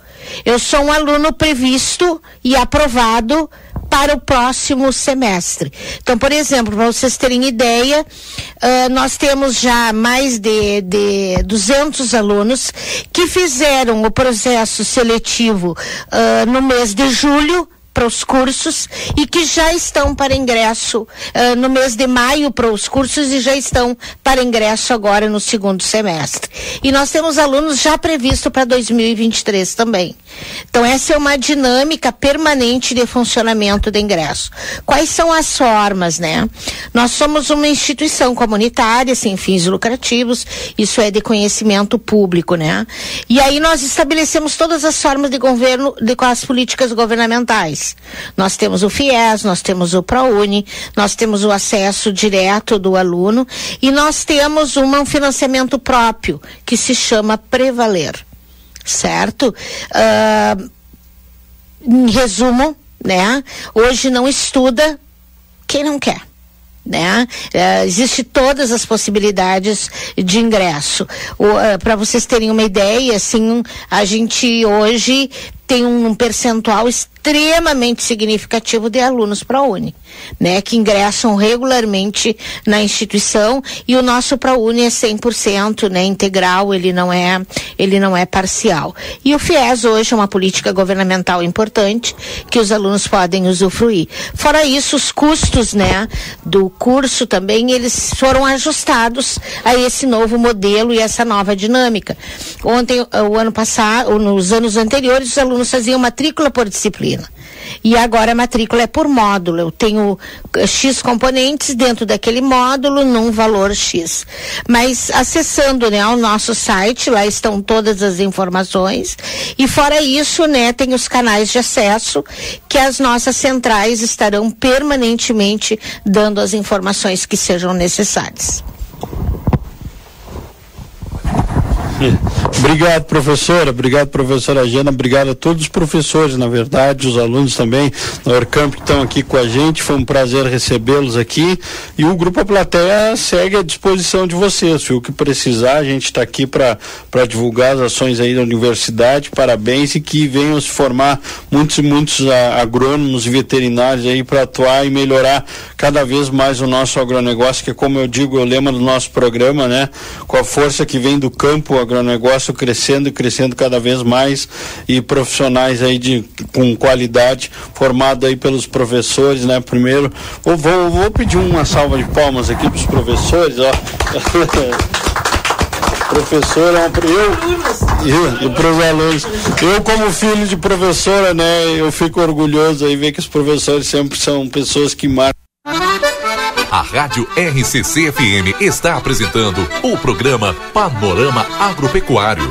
Eu sou um aluno previsto e aprovado para o próximo semestre. Então, por exemplo, para vocês terem ideia, uh, nós temos já mais de, de 200 alunos que fizeram o processo seletivo uh, no mês de julho para os cursos e que já estão para ingresso uh, no mês de maio para os cursos e já estão para ingresso agora no segundo semestre. E nós temos alunos já previsto para 2023 também. Então essa é uma dinâmica permanente de funcionamento de ingresso. Quais são as formas, né? Nós somos uma instituição comunitária sem fins lucrativos, isso é de conhecimento público, né? E aí nós estabelecemos todas as formas de governo de com as políticas governamentais. Nós temos o FIES, nós temos o ProUni, nós temos o acesso direto do aluno e nós temos um financiamento próprio que se chama Prevaler, certo? Uh, em resumo, né? Hoje não estuda quem não quer né? Uh, existe todas as possibilidades de ingresso. Uh, Para vocês terem uma ideia, assim, a gente hoje tem um percentual extremamente significativo de alunos ProUni, né, que ingressam regularmente na instituição e o nosso ProUni é 100%, né, integral, ele não é, ele não é parcial. E o FIES hoje é uma política governamental importante que os alunos podem usufruir. Fora isso, os custos, né, do curso também, eles foram ajustados a esse novo modelo e essa nova dinâmica. Ontem, o ano passado, nos anos anteriores, os alunos alunos faziam matrícula por disciplina. E agora a matrícula é por módulo. Eu tenho eh, X componentes dentro daquele módulo num valor X. Mas acessando né, o nosso site, lá estão todas as informações. E fora isso, né, tem os canais de acesso que as nossas centrais estarão permanentemente dando as informações que sejam necessárias. Obrigado, professora. Obrigado, professora Jana. Obrigado a todos os professores, na verdade, os alunos também da Orcamp que estão aqui com a gente. Foi um prazer recebê-los aqui. E o Grupo A Plateia segue à disposição de vocês. Se o que precisar, a gente está aqui para divulgar as ações aí da universidade. Parabéns e que venham se formar muitos e muitos agrônomos e veterinários aí para atuar e melhorar cada vez mais o nosso agronegócio, que como eu digo, é o lema do nosso programa, né? Com a força que vem do campo, o agronegócio crescendo e crescendo cada vez mais e profissionais aí de com qualidade formado aí pelos professores, né? Primeiro, vou, vou, vou pedir uma salva de palmas aqui para os professores, ó. professor é eu, eu para os alunos. Eu como filho de professora, né, eu fico orgulhoso aí ver que os professores sempre são pessoas que marcam a Rádio RCC FM está apresentando o programa Panorama Agropecuário.